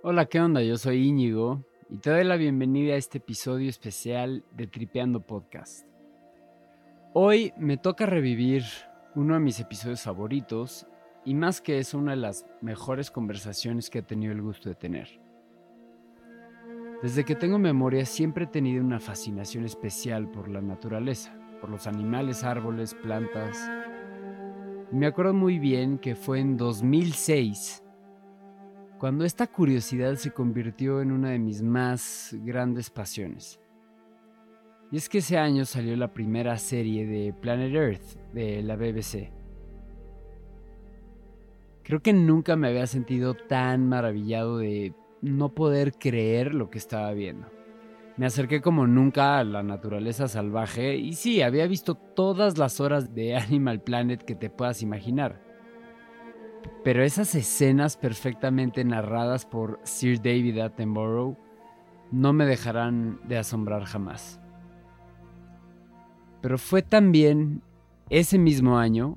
Hola, ¿qué onda? Yo soy Íñigo y te doy la bienvenida a este episodio especial de Tripeando Podcast. Hoy me toca revivir uno de mis episodios favoritos y más que eso una de las mejores conversaciones que he tenido el gusto de tener. Desde que tengo memoria siempre he tenido una fascinación especial por la naturaleza, por los animales, árboles, plantas. Y me acuerdo muy bien que fue en 2006 cuando esta curiosidad se convirtió en una de mis más grandes pasiones. Y es que ese año salió la primera serie de Planet Earth de la BBC. Creo que nunca me había sentido tan maravillado de no poder creer lo que estaba viendo. Me acerqué como nunca a la naturaleza salvaje y sí, había visto todas las horas de Animal Planet que te puedas imaginar. Pero esas escenas perfectamente narradas por Sir David Attenborough no me dejarán de asombrar jamás. Pero fue también ese mismo año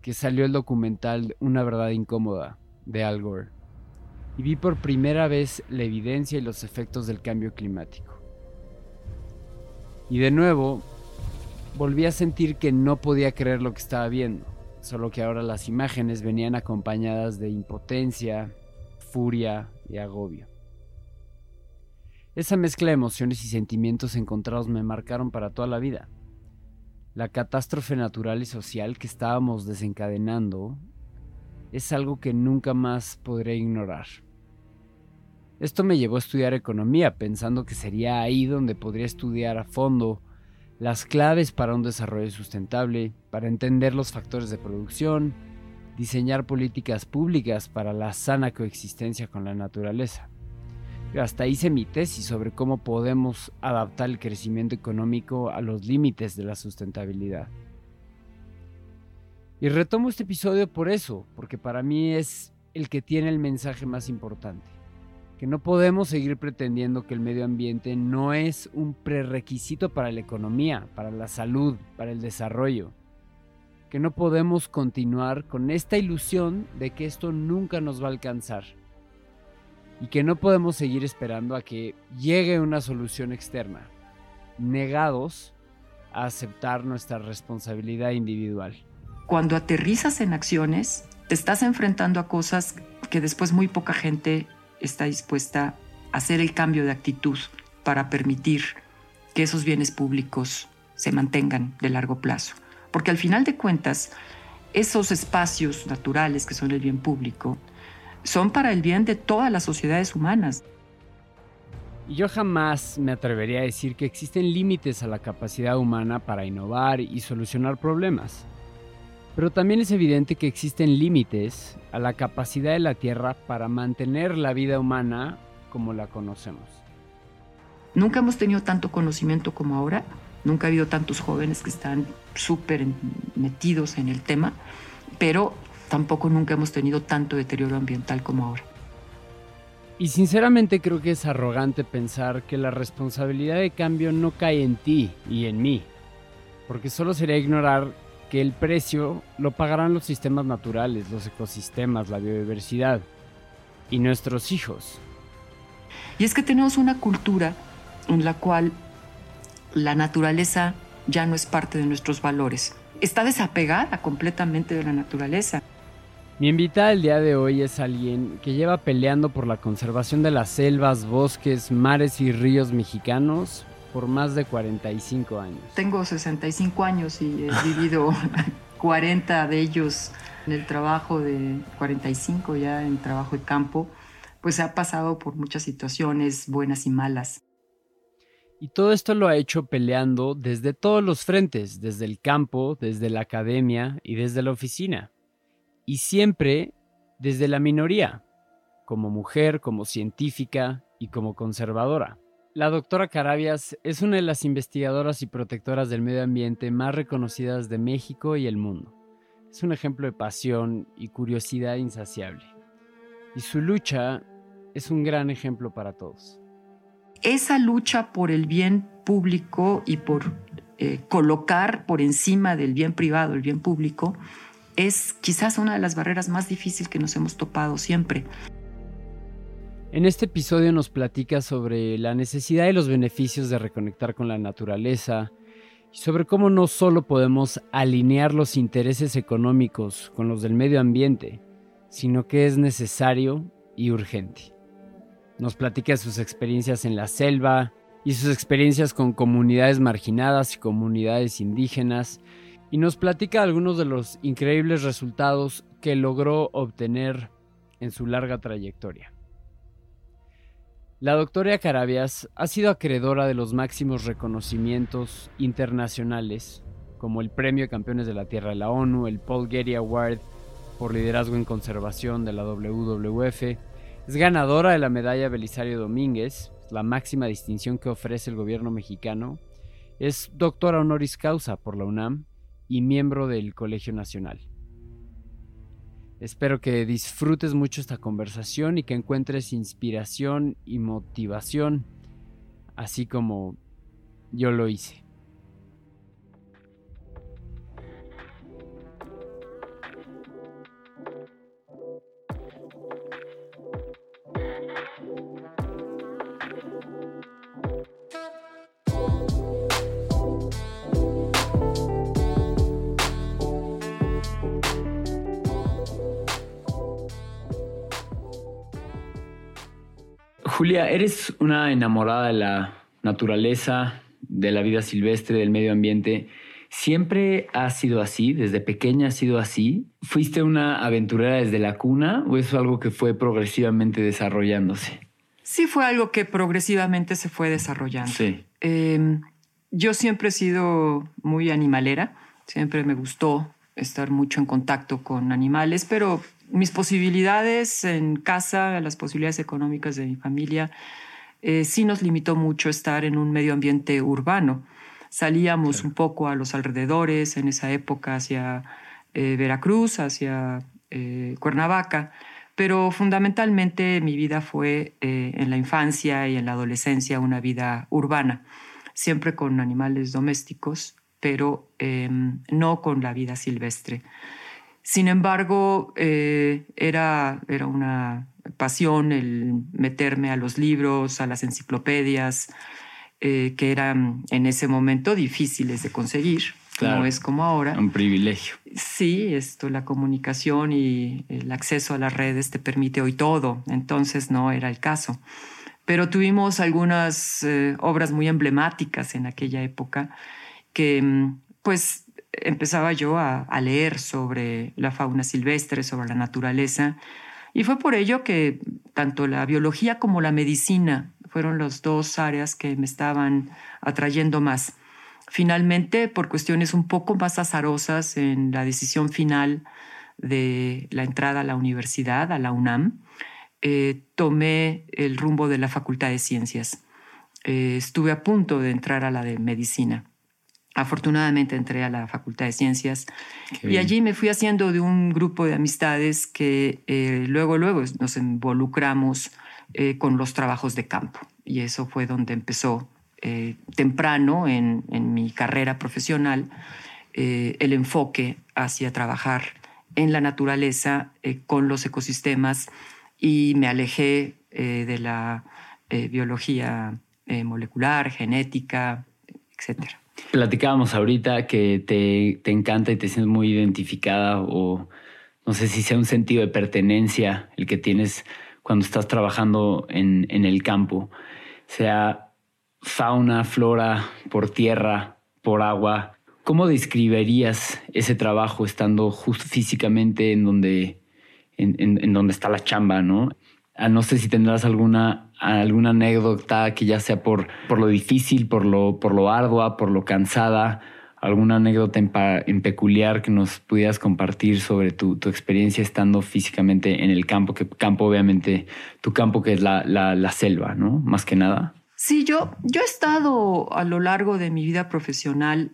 que salió el documental Una verdad incómoda de Al Gore y vi por primera vez la evidencia y los efectos del cambio climático. Y de nuevo, volví a sentir que no podía creer lo que estaba viendo, solo que ahora las imágenes venían acompañadas de impotencia, furia y agobio. Esa mezcla de emociones y sentimientos encontrados me marcaron para toda la vida. La catástrofe natural y social que estábamos desencadenando es algo que nunca más podré ignorar. Esto me llevó a estudiar economía, pensando que sería ahí donde podría estudiar a fondo las claves para un desarrollo sustentable, para entender los factores de producción, diseñar políticas públicas para la sana coexistencia con la naturaleza. hasta hice mi tesis sobre cómo podemos adaptar el crecimiento económico a los límites de la sustentabilidad. Y retomo este episodio por eso, porque para mí es el que tiene el mensaje más importante. Que no podemos seguir pretendiendo que el medio ambiente no es un prerequisito para la economía, para la salud, para el desarrollo. Que no podemos continuar con esta ilusión de que esto nunca nos va a alcanzar. Y que no podemos seguir esperando a que llegue una solución externa, negados a aceptar nuestra responsabilidad individual cuando aterrizas en acciones, te estás enfrentando a cosas que después muy poca gente está dispuesta a hacer el cambio de actitud para permitir que esos bienes públicos se mantengan de largo plazo. Porque al final de cuentas, esos espacios naturales que son el bien público son para el bien de todas las sociedades humanas. Yo jamás me atrevería a decir que existen límites a la capacidad humana para innovar y solucionar problemas. Pero también es evidente que existen límites a la capacidad de la Tierra para mantener la vida humana como la conocemos. Nunca hemos tenido tanto conocimiento como ahora, nunca ha habido tantos jóvenes que están súper metidos en el tema, pero tampoco nunca hemos tenido tanto deterioro ambiental como ahora. Y sinceramente creo que es arrogante pensar que la responsabilidad de cambio no cae en ti y en mí, porque solo sería ignorar que el precio lo pagarán los sistemas naturales, los ecosistemas, la biodiversidad y nuestros hijos. Y es que tenemos una cultura en la cual la naturaleza ya no es parte de nuestros valores. Está desapegada completamente de la naturaleza. Mi invitada el día de hoy es alguien que lleva peleando por la conservación de las selvas, bosques, mares y ríos mexicanos por más de 45 años. Tengo 65 años y he vivido 40 de ellos en el trabajo de 45 ya en trabajo de campo, pues ha pasado por muchas situaciones buenas y malas. Y todo esto lo ha hecho peleando desde todos los frentes, desde el campo, desde la academia y desde la oficina. Y siempre desde la minoría, como mujer, como científica y como conservadora. La doctora Carabias es una de las investigadoras y protectoras del medio ambiente más reconocidas de México y el mundo. Es un ejemplo de pasión y curiosidad insaciable. Y su lucha es un gran ejemplo para todos. Esa lucha por el bien público y por eh, colocar por encima del bien privado el bien público es quizás una de las barreras más difíciles que nos hemos topado siempre. En este episodio nos platica sobre la necesidad y los beneficios de reconectar con la naturaleza y sobre cómo no solo podemos alinear los intereses económicos con los del medio ambiente, sino que es necesario y urgente. Nos platica sus experiencias en la selva y sus experiencias con comunidades marginadas y comunidades indígenas y nos platica algunos de los increíbles resultados que logró obtener en su larga trayectoria. La doctora Carabias ha sido acreedora de los máximos reconocimientos internacionales, como el Premio de Campeones de la Tierra de la ONU, el Paul Getty Award por liderazgo en conservación de la WWF, es ganadora de la medalla Belisario Domínguez, la máxima distinción que ofrece el gobierno mexicano, es doctora honoris causa por la UNAM y miembro del Colegio Nacional. Espero que disfrutes mucho esta conversación y que encuentres inspiración y motivación, así como yo lo hice. Julia, eres una enamorada de la naturaleza, de la vida silvestre, del medio ambiente. ¿Siempre ha sido así? ¿Desde pequeña ha sido así? ¿Fuiste una aventurera desde la cuna o es algo que fue progresivamente desarrollándose? Sí, fue algo que progresivamente se fue desarrollando. Sí. Em, yo siempre he sido muy animalera, siempre me gustó estar mucho en contacto con animales, pero mis posibilidades en casa, las posibilidades económicas de mi familia, eh, sí nos limitó mucho estar en un medio ambiente urbano. Salíamos un poco a los alrededores en esa época hacia eh, Veracruz, hacia eh, Cuernavaca, pero fundamentalmente mi vida fue en la infancia y en la adolescencia una vida urbana, siempre con animales domésticos, pero em, no con la vida silvestre. Sin embargo, eh, era, era una pasión el meterme a los libros, a las enciclopedias, eh, que eran en ese momento difíciles de conseguir. no es como ahora. Un privilegio. Sí, esto, la comunicación y el acceso a las redes te permite hoy todo. Entonces no era el caso. Pero tuvimos algunas eh, obras muy emblemáticas en aquella época que, mm, pues, empezaba yo a, leer sobre la fauna silvestre, sobre la naturaleza, y fue por ello que tanto la biología como la medicina fueron las dos áreas que me estaban atrayendo más. Finalmente, por cuestiones un poco más azarosas en la decisión final de la entrada a la universidad, a la UNAM, eh, tomé el rumbo de la Facultad de Ciencias. Eh, estuve a punto de entrar a la de medicina. Afortunadamente entré a la Facultad de Ciencias y allí me fui haciendo de un grupo de amistades que eh, luego, luego nos involucramos eh, con los trabajos de campo. Y eso fue donde empezó eh, temprano en, en, mi carrera profesional el enfoque hacia trabajar en la naturaleza con los ecosistemas y me alejé de la biología molecular, genética, etcétera. Platicábamos ahorita que te, te, encanta y te sientes muy identificada o no sé si sea un sentido de pertenencia el que tienes cuando estás trabajando en, en el campo, sea fauna, flora, por tierra, por agua. ¿Cómo describirías ese trabajo estando justo físicamente en donde, en, en donde está la chamba, no? Ah, no sé si tendrás alguna, alguna anécdota que ya sea por, por lo difícil, por lo, por lo ardua, por lo cansada, alguna anécdota en, peculiar que nos pudieras compartir sobre tu, experiencia estando físicamente en el campo, que campo obviamente, tu campo que es la, la, selva, ¿no? Más que nada. Sí, yo, yo he estado a lo largo de mi vida profesional,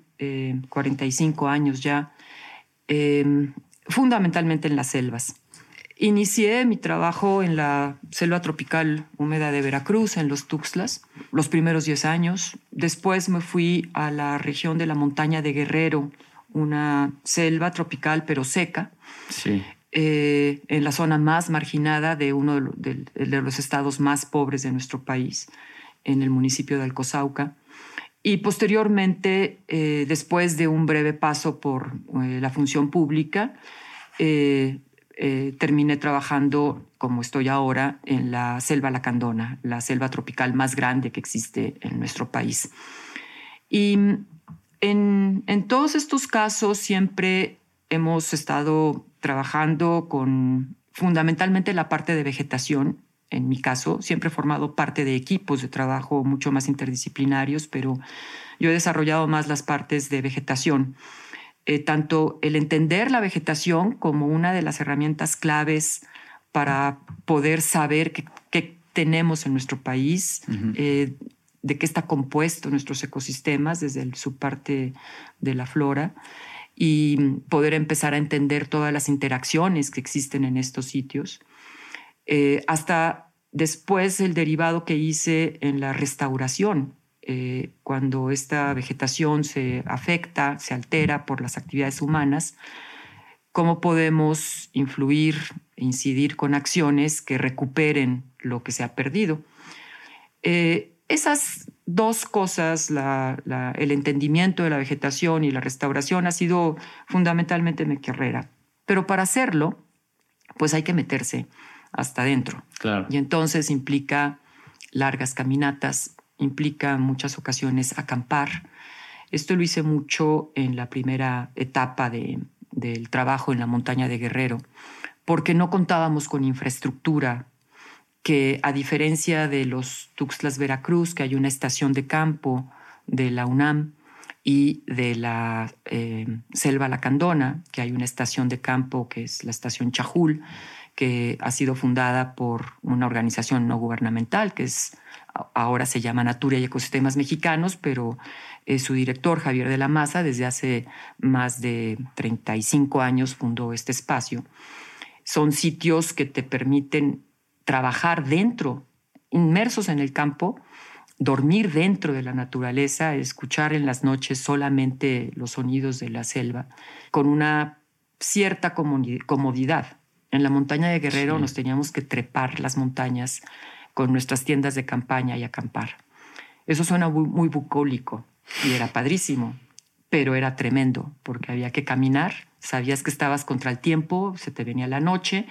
45 eh, años ya, eh, fundamentalmente en las selvas. Inicié mi trabajo en la selva tropical húmeda de Veracruz, en los Tuxtlas, los primeros 10 años. Después me fui a la región de la montaña de Guerrero, una selva tropical pero seca. Sí. eh, en la zona más marginada de uno de, los estados más pobres de nuestro país, en el municipio de Alcozauca. Y posteriormente, eh, después de un breve paso por eh, la función pública, terminé trabajando, como estoy ahora, en la selva lacandona, la selva tropical más grande que existe en nuestro país. Y en, en todos estos casos siempre hemos estado trabajando con fundamentalmente la parte de vegetación. En mi caso, siempre he formado parte de equipos de trabajo mucho más interdisciplinarios, pero yo he desarrollado más las partes de vegetación. Eh, tanto el entender la vegetación como una de las herramientas claves para poder saber qué, tenemos en nuestro país, eh, de qué está compuesto nuestros ecosistemas desde su parte de la flora y poder empezar a entender todas las interacciones que existen en estos sitios. Eh, hasta después el derivado que hice en la restauración, eh, cuando esta vegetación se afecta, se altera por las actividades humanas, cómo podemos influir e incidir con acciones que recuperen lo que se ha perdido. Eh, esas dos cosas, el entendimiento de la vegetación y la restauración, ha sido fundamentalmente mi carrera. Pero para hacerlo, pues hay que meterse hasta adentro. Y entonces implica largas caminatas, implica en muchas ocasiones acampar. Esto lo hice mucho en la primera etapa del trabajo en la montaña de Guerrero, porque no contábamos con infraestructura que a diferencia de los Tuxtlas Veracruz, que hay una estación de campo de la UNAM, y de la eh, Selva Lacandona, que hay una estación de campo que es la estación Chajul, que ha sido fundada por una organización no gubernamental, que es, ahora se llama Natura y Ecosistemas Mexicanos, pero su director, Javier de la Maza, desde hace más de 35 años fundó este espacio. Son sitios que te permiten trabajar dentro, inmersos en el campo, dormir dentro de la naturaleza, escuchar en las noches solamente los sonidos de la selva, con una cierta comodidad. En la montaña de Guerrero nos teníamos que trepar las montañas con nuestras tiendas de campaña y acampar. Eso suena muy, muy bucólico y era padrísimo, pero era tremendo porque había que caminar, sabías que estabas contra el tiempo, se te venía la noche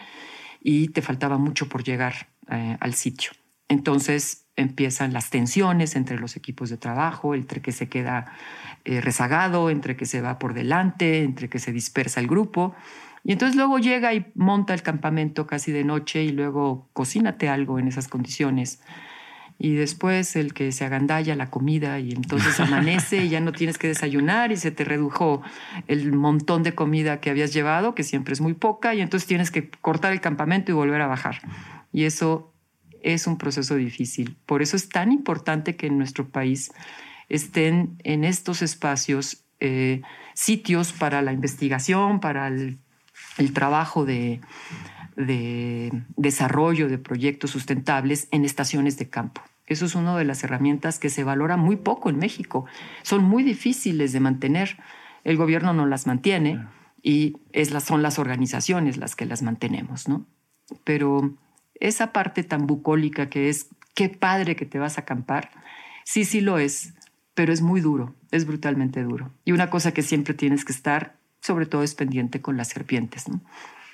y te faltaba mucho por llegar eh, al sitio. Entonces empiezan las tensiones entre los equipos de trabajo, entre que se queda eh, rezagado, entre que se va por delante, entre que se dispersa el grupo. Y entonces luego llega y monta el campamento casi de noche y luego cocínate algo en esas condiciones y después el que se agandalla la comida y entonces amanece y ya no tienes que desayunar y se te redujo el montón de comida que habías llevado, que siempre es muy poca, y entonces tienes que cortar el campamento y volver a bajar. Y eso es un proceso difícil. Por eso es tan importante que en nuestro país estén en estos espacios eh, sitios para la investigación, para el trabajo de de desarrollo de proyectos sustentables en estaciones de campo. Eso es una de las herramientas que se valora muy poco en México. Son muy difíciles de mantener. El gobierno no las mantiene y es son las organizaciones las que las mantenemos, ¿no? Pero esa parte tan bucólica que es qué padre que te vas a acampar, sí, sí lo es, pero es muy duro, es brutalmente duro. Y una cosa que siempre tienes que estar, sobre todo, es pendiente con las serpientes, ¿no?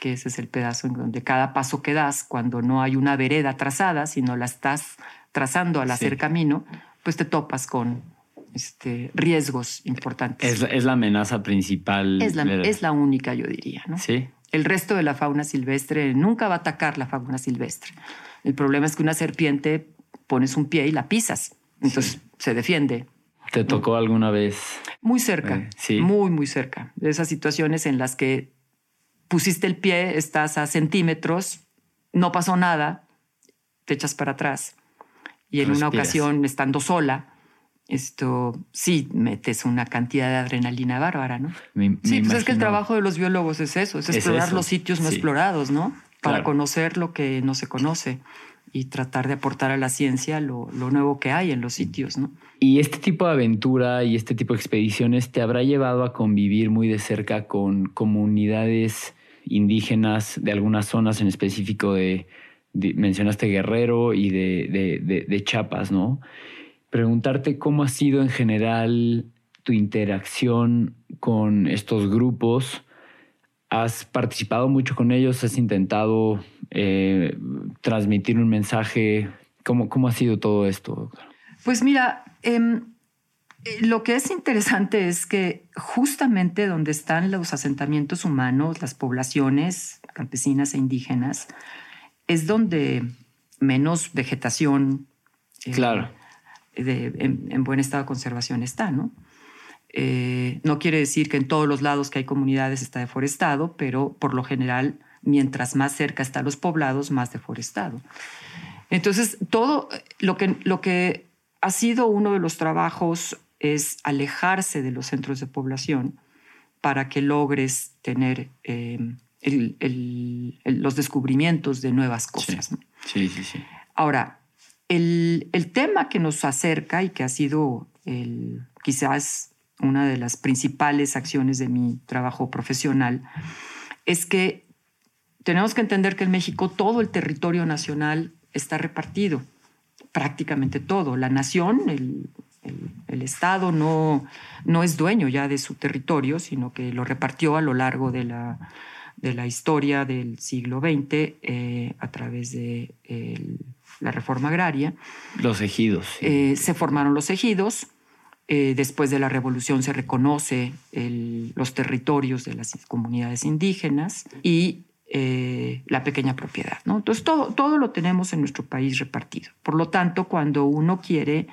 que ese es el pedazo en donde cada paso que das, cuando no hay una vereda trazada, sino la estás trazando al hacer camino, pues te topas con este, riesgos importantes. Es, la amenaza principal. Es la, es la única, yo diría. ¿no? Sí. El resto de la fauna silvestre nunca va a atacar la fauna silvestre. El problema es que una serpiente pones un pie y la pisas, entonces se defiende. ¿Te tocó alguna vez? Muy cerca, eh, sí. muy, muy cerca. De esas situaciones en las que pusiste el pie, estás a centímetros, no pasó nada, te echas para atrás. Y en una ocasión, estando sola, esto sí metes una cantidad de adrenalina bárbara, ¿no? sí, pues es que el trabajo de los biólogos es eso, es, explorar los sitios no explorados, ¿no? Para conocer lo que no se conoce y tratar de aportar a la ciencia lo, lo, nuevo que hay en los sitios, ¿no? Y este tipo de aventura y este tipo de expediciones te habrá llevado a convivir muy de cerca con comunidades indígenas de algunas zonas en específico de, mencionaste Guerrero y de, de, de, Chiapas, ¿no? Preguntarte cómo ha sido en general tu interacción con estos grupos. ¿Has participado mucho con ellos? ¿Has intentado eh, transmitir un mensaje? ¿Cómo, ¿Cómo ha sido todo esto? Pues mira, em, eh, lo que es interesante es que justamente donde están los asentamientos humanos, las poblaciones campesinas e indígenas, es donde menos vegetación eh, claro. en, buen estado de conservación está, ¿no? Eh, no quiere decir que en todos los lados que hay comunidades está deforestado, pero por lo general, mientras más cerca están los poblados, más deforestado. Entonces, todo lo que, lo que ha sido uno de los trabajos es alejarse de los centros de población para que logres tener eh, los descubrimientos de nuevas cosas. Sí, sí, sí. Ahora, el, tema que nos acerca y que ha sido quizás una de las principales acciones de mi trabajo profesional es que tenemos que entender que en México todo el territorio nacional está repartido, prácticamente todo. La nación, el, el, Estado no, no es dueño ya de su territorio, sino que lo repartió a lo largo de la, de la historia del siglo XX eh, a través de la reforma agraria. Los ejidos. Eh, se formaron los ejidos. Eh, después de la revolución se reconoce los territorios de las comunidades indígenas y la pequeña propiedad. ¿no? Entonces todo, todo lo tenemos en nuestro país repartido. Por lo tanto, cuando uno quiere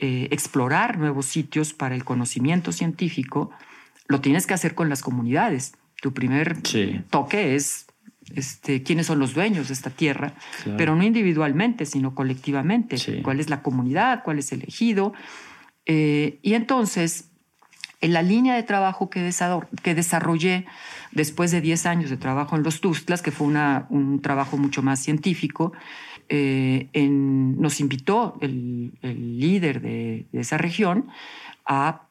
eh, explorar nuevos sitios para el conocimiento científico, lo tienes que hacer con las comunidades. Tu primer toque es este, quiénes son los dueños de esta tierra, pero no individualmente, sino colectivamente. ¿Cuál es la comunidad? ¿Cuál es el ejido? Eh, y entonces, en la línea de trabajo que, que desarrollé después de 10 años de trabajo en los Tustlas, que fue un trabajo mucho más científico, eh, nos invitó el, líder de, esa región a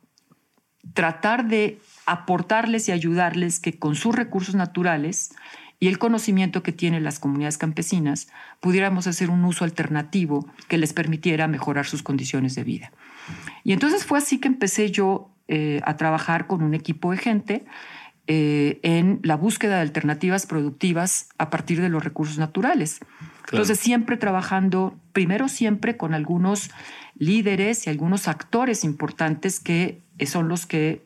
tratar de aportarles y ayudarles que con sus recursos naturales y el conocimiento que tienen las comunidades campesinas pudiéramos hacer un uso alternativo que les permitiera mejorar sus condiciones de vida. Y entonces fue así que empecé yo eh, a trabajar con un equipo de gente eh, en la búsqueda de alternativas productivas a partir de los recursos naturales. Entonces, siempre trabajando, primero siempre con algunos líderes y algunos actores importantes que son los que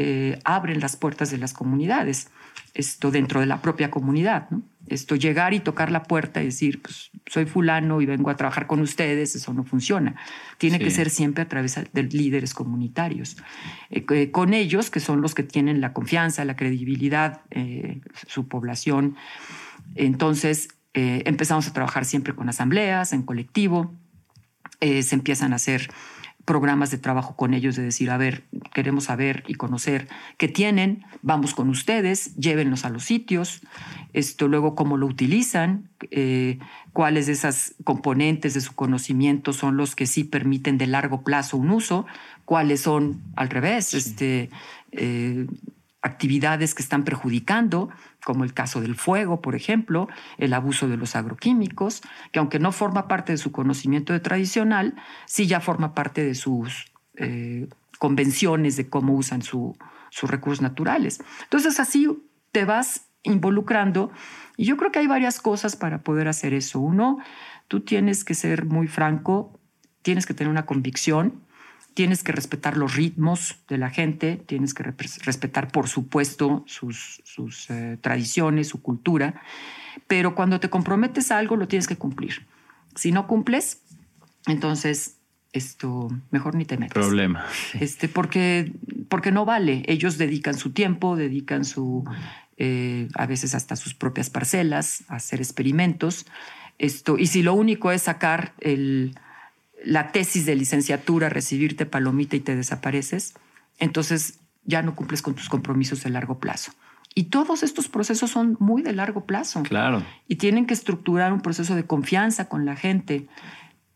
eh, abren las puertas de las comunidades, esto dentro de la propia comunidad. Esto llegar y tocar la puerta y decir, pues soy fulano y vengo a trabajar con ustedes, eso no funciona. Tiene que ser siempre a través de líderes comunitarios. Eh, con ellos, que son los que tienen la confianza, la credibilidad, eh, su población. Entonces, eh, empezamos a trabajar siempre con asambleas, en colectivo, se empiezan a hacer programas de trabajo con ellos de decir, a ver, queremos saber y conocer qué tienen, vamos con ustedes, llévenlos a los sitios, esto luego cómo lo utilizan, eh, cuáles de esas componentes de su conocimiento son los que sí permiten de largo plazo un uso, cuáles son al revés, este, actividades que están perjudicando, como el caso del fuego, por ejemplo, el abuso de los agroquímicos, que aunque no forma parte de su conocimiento tradicional, sí ya forma parte de sus eh, convenciones de cómo usan sus recursos naturales. Entonces así te vas involucrando y yo creo que hay varias cosas para poder hacer eso. Uno, tú tienes que ser muy franco, tienes que tener una convicción, tienes que respetar los ritmos de la gente, tienes que respetar, por supuesto, sus, sus eh, tradiciones, su cultura, pero cuando te comprometes a algo lo tienes que cumplir. Si no cumples, entonces esto mejor ni te metes. Problema. Este, porque, porque no vale. Ellos dedican su tiempo, dedican su, eh, a veces hasta sus propias parcelas a hacer experimentos. Esto, y si lo único es sacar el, la tesis de licenciatura, recibirte palomita y te desapareces, entonces ya no cumples con tus compromisos de largo plazo. Y todos estos procesos son muy de largo plazo. Claro. Y tienen que estructurar un proceso de confianza con la gente.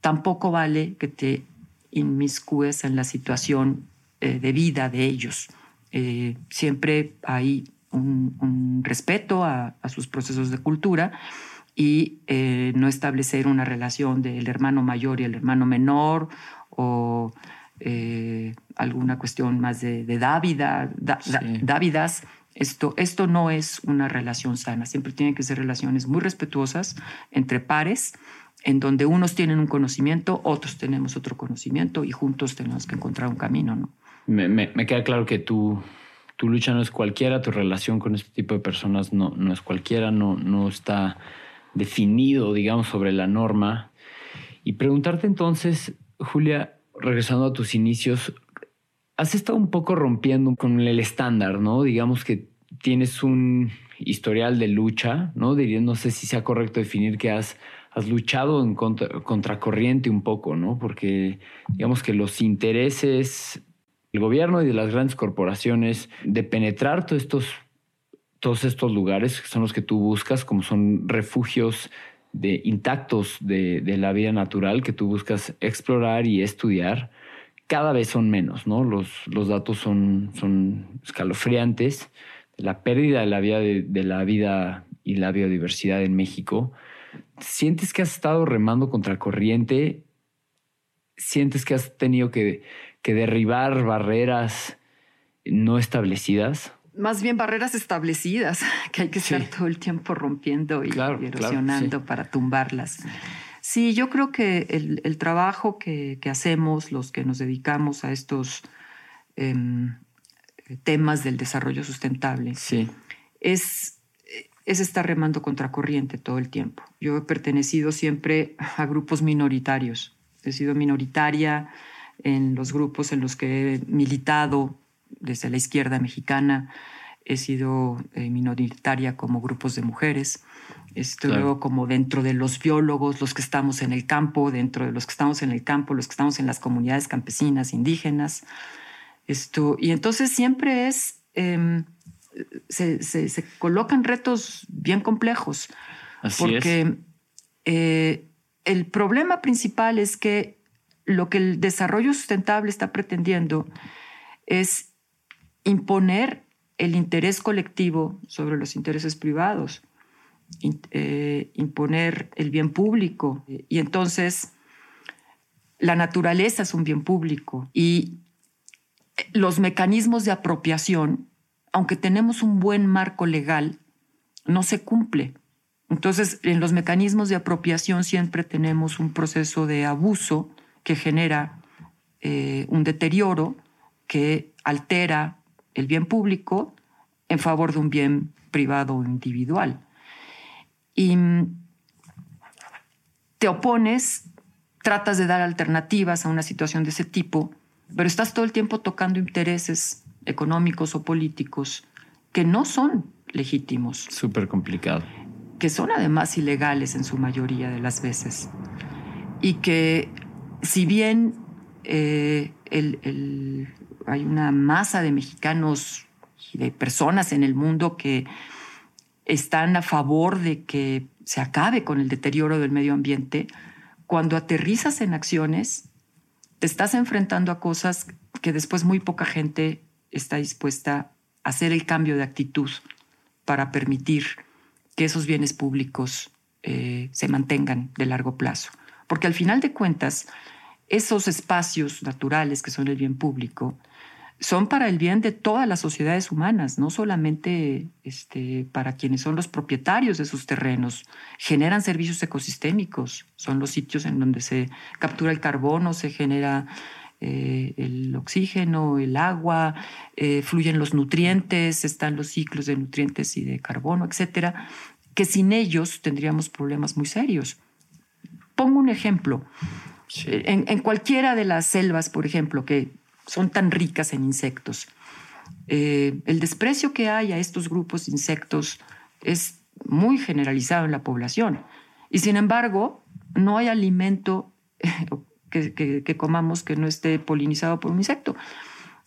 Tampoco vale que te inmiscues en la situación eh, de vida de ellos. Eh, siempre hay un, respeto a, sus procesos de cultura y eh, no establecer una relación del hermano mayor y el hermano menor o eh, alguna cuestión más de, de dávida, dávidas. Esto, esto no es una relación sana, siempre tienen que ser relaciones muy respetuosas entre pares, en donde unos tienen un conocimiento, otros tenemos otro conocimiento y juntos tenemos que encontrar un camino. ¿no? Me, me, queda claro que tú tu lucha no es cualquiera, tu relación con este tipo de personas no, no es cualquiera, no, no está definido, digamos, sobre la norma. Y preguntarte entonces, Julia, regresando a tus inicios, has estado un poco rompiendo con el estándar, ¿no? Digamos que tienes un historial de lucha, ¿no? Diría, no sé si sea correcto definir que has, has luchado en contra, contracorriente un poco, ¿no? Porque digamos que los intereses el gobierno y de las grandes corporaciones de penetrar todos estos, todos estos lugares que son los que tú buscas, como son refugios de, intactos de, la vida natural que tú buscas explorar y estudiar, cada vez son menos, ¿no? Los, los datos son, son escalofriantes. La pérdida de la vida de la vida y la biodiversidad en México. ¿Sientes que has estado remando contra corriente? ¿Sientes que has tenido que que derribar barreras no establecidas? Más bien barreras establecidas que hay que estar todo el tiempo rompiendo y, erosionando para tumbarlas. Sí, yo creo que el, trabajo que, hacemos, los que nos dedicamos a estos em, temas del desarrollo sustentable, sí. es, es estar remando contracorriente todo el tiempo. Yo he pertenecido siempre a grupos minoritarios. He sido minoritaria en los grupos en los que he militado desde la izquierda mexicana. He sido eh, minoritaria como grupos de mujeres. Estoy como dentro de los biólogos, los que estamos en el campo, dentro de los que estamos en el campo, los que estamos en las comunidades campesinas, indígenas. Esto, y entonces siempre es, em, se, se, colocan retos bien complejos. porque eh, el problema principal es que lo que el desarrollo sustentable está pretendiendo es imponer el interés colectivo sobre los intereses privados, eh, imponer el bien público. Y entonces la naturaleza es un bien público y los mecanismos de apropiación, aunque tenemos un buen marco legal, no se cumple. Entonces, en los mecanismos de apropiación siempre tenemos un proceso de abuso que genera eh, un deterioro que altera el bien público en favor de un bien privado o individual. Y mm, te opones, tratas de dar alternativas a una situación de ese tipo, pero estás todo el tiempo tocando intereses económicos o políticos que no son legítimos. Súper complicado. Que son además ilegales en su mayoría de las veces. Y que si bien eh, hay una masa de mexicanos y de personas en el mundo que están a favor de que se acabe con el deterioro del medio ambiente, cuando aterrizas en acciones, te estás enfrentando a cosas que después muy poca gente está dispuesta a hacer el cambio de actitud para permitir que esos bienes públicos eh, se mantengan de largo plazo. Porque al final de cuentas, esos espacios naturales que son el bien público son para el bien de todas las sociedades humanas, no solamente este, para quienes son los propietarios de sus terrenos. Generan servicios ecosistémicos, son los sitios en donde se captura el carbono, se genera eh, el oxígeno, el agua, eh, fluyen los nutrientes, están los ciclos de nutrientes y de carbono, etcétera, que sin ellos tendríamos problemas muy serios. Pongo un ejemplo. En, cualquiera de las selvas, por ejemplo, que son tan ricas en insectos, eh, el desprecio que hay a estos grupos de insectos es muy generalizado en la población. Y sin embargo, no hay alimento que comamos que no esté polinizado por un insecto.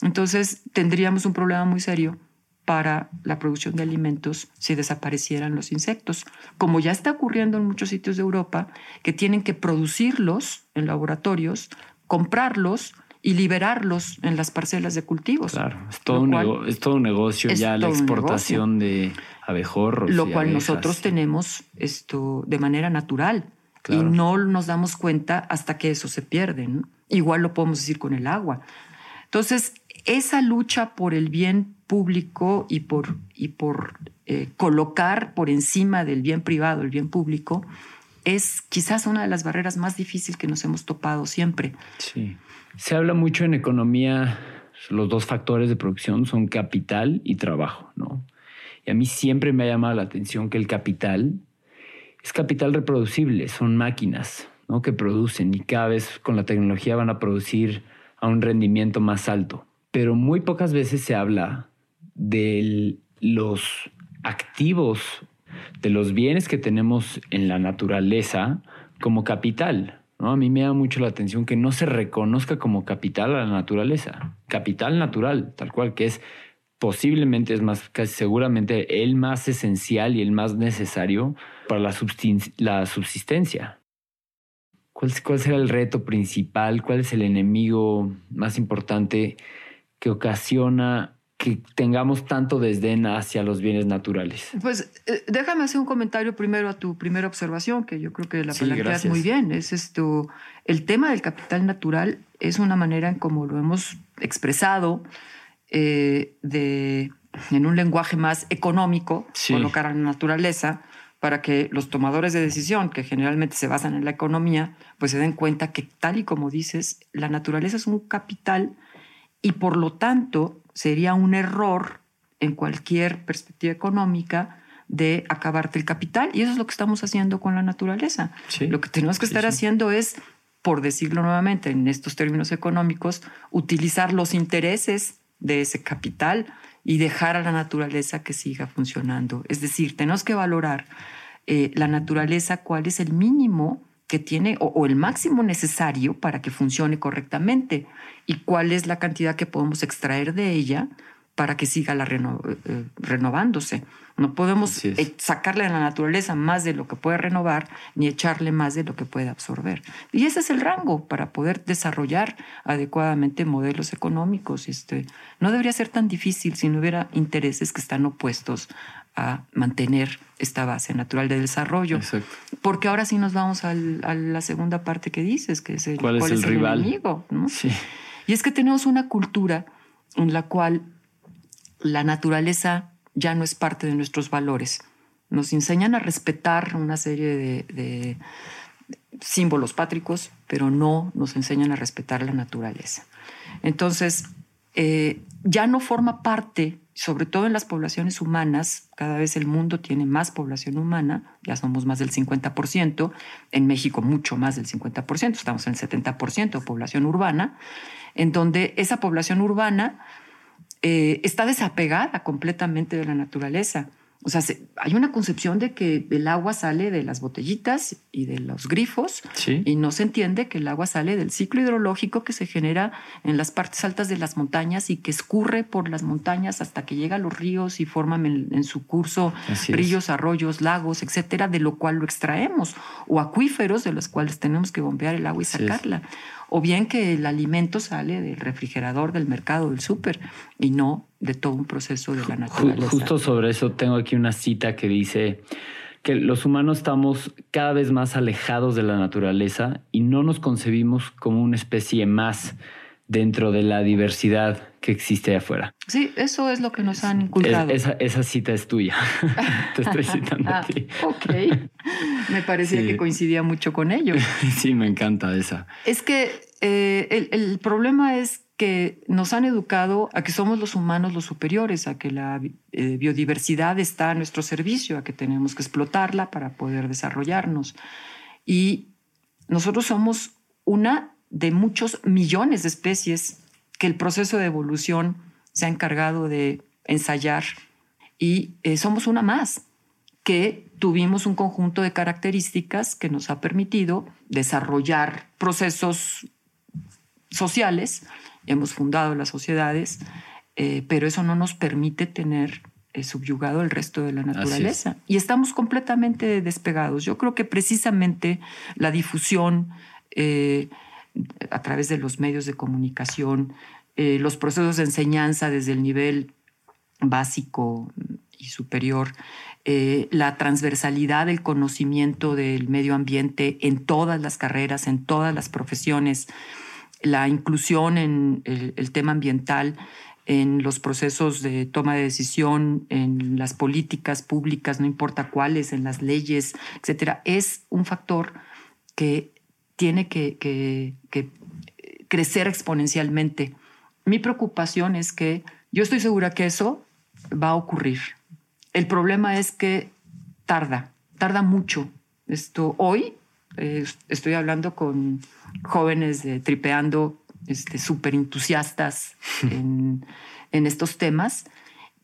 Entonces, tendríamos un problema muy serio para la producción de alimentos si desaparecieran los insectos, como ya está ocurriendo en muchos sitios de Europa, que tienen que producirlos en laboratorios, comprarlos y liberarlos en las parcelas de cultivos. Claro, es todo, un, es todo un negocio ya la exportación de abejorros. Lo cual nosotros tenemos esto de manera natural y no nos damos cuenta hasta que eso se pierde. Igual lo podemos decir con el agua. Entonces, esa lucha por el bien público y por, y por eh, colocar por encima del bien privado el bien público es quizás una de las barreras más difíciles que nos hemos topado siempre. Sí. Se habla mucho en economía, los dos factores de producción son capital y trabajo, ¿no? Y a mí siempre me ha llamado la atención que el capital es capital reproducible, son máquinas, ¿no? Que producen y cada vez con la tecnología van a producir a un rendimiento más alto. Pero muy pocas veces se habla de los activos, de los bienes que tenemos en la naturaleza como capital. A mí me da mucho la atención que no se reconozca como capital a la naturaleza. Capital natural, tal cual, que es posiblemente, es más, casi seguramente el más esencial y el más necesario para la, subsistencia. ¿Cuál, ¿Cuál será el reto principal? ¿Cuál es el enemigo más importante que ocasiona que tengamos tanto desdén hacia los bienes naturales. Pues eh, déjame hacer un comentario primero a tu primera observación, que yo creo que la planteas muy bien. Es esto, el tema del capital natural es una manera en como lo hemos expresado eh, de, en un lenguaje más económico, colocar a la naturaleza para que los tomadores de decisión, que generalmente se basan en la economía, pues se den cuenta que tal y como dices, la naturaleza es un capital y por lo tanto sería un error en cualquier perspectiva económica de acabarte el capital. Y eso es lo que estamos haciendo con la naturaleza. lo que tenemos que estar haciendo es, por decirlo nuevamente en estos términos económicos, utilizar los intereses de ese capital y dejar a la naturaleza que siga funcionando. Es decir, tenemos que valorar eh, la naturaleza, cuál es el mínimo que tiene o, el máximo necesario para que funcione correctamente y cuál es la cantidad que podemos extraer de ella para que siga la eh, eh, renovándose. No podemos eh, sacarle a la naturaleza más de lo que puede renovar ni echarle más de lo que puede absorber. Y ese es el rango para poder desarrollar adecuadamente modelos económicos. Este, no debería ser tan difícil si no hubiera intereses que están opuestos a mantener esta base natural de desarrollo. Porque ahora sí nos vamos a la segunda parte que dices, que es el, ¿Cuál, es el, rival? enemigo. Y es que tenemos una cultura en la cual la naturaleza ya no es parte de nuestros valores. Nos enseñan a respetar una serie de, símbolos pátricos, pero no nos enseñan a respetar la naturaleza. Entonces, eh, ya no forma parte sobre todo en las poblaciones humanas, cada vez el mundo tiene más población humana, ya somos más del 50%, en México mucho más del 50%, estamos en el 70% de población urbana, en donde esa población urbana eh, está desapegada completamente de la naturaleza. O sea, hay una concepción de que el agua sale de las botellitas y de los grifos y no se entiende que el agua sale del ciclo hidrológico que se genera en las partes altas de las montañas y que escurre por las montañas hasta que llega a los ríos y forman en, su curso ríos, arroyos, lagos, etcétera, de lo cual lo extraemos, o acuíferos de los cuales tenemos que bombear el agua y sacarla o bien que el alimento sale del refrigerador, del mercado, del súper, y no de todo un proceso de la naturaleza. Justo sobre eso tengo aquí una cita que dice que los humanos estamos cada vez más alejados de la naturaleza y no nos concebimos como una especie más dentro de la diversidad que existe afuera. Sí, eso es lo que nos han inculcado. esa, cita es tuya. Te estoy citando a ti. Ah, ok. Me parecía que coincidía mucho con ello. sí, me encanta esa. Es que eh, el, problema es que nos han educado a que somos los humanos los superiores, a que la eh, biodiversidad está a nuestro servicio, a que tenemos que explotarla para poder desarrollarnos. Y nosotros somos una de muchos millones de especies que el proceso de evolución se ha encargado de ensayar y eh, somos una más que tuvimos un conjunto de características que nos ha permitido desarrollar procesos sociales, hemos fundado las sociedades, eh, pero eso no nos permite tener eh, subyugado el resto de la naturaleza. Y estamos completamente despegados. Yo creo que precisamente la difusión a través de los medios de comunicación, eh, los procesos de enseñanza desde el nivel básico y superior, eh, la transversalidad del conocimiento del medio ambiente en todas las carreras, en todas las profesiones, la inclusión en el, tema ambiental, en los procesos de toma de decisión, en las políticas públicas, no importa cuáles, en las leyes, etcétera, es un factor que tiene que crecer exponencialmente. Mi preocupación es que yo estoy segura que eso va a ocurrir. El problema es que tarda, tarda mucho. Esto hoy eh, estoy hablando con jóvenes de tripeando, este, súper entusiastas en, en, estos temas,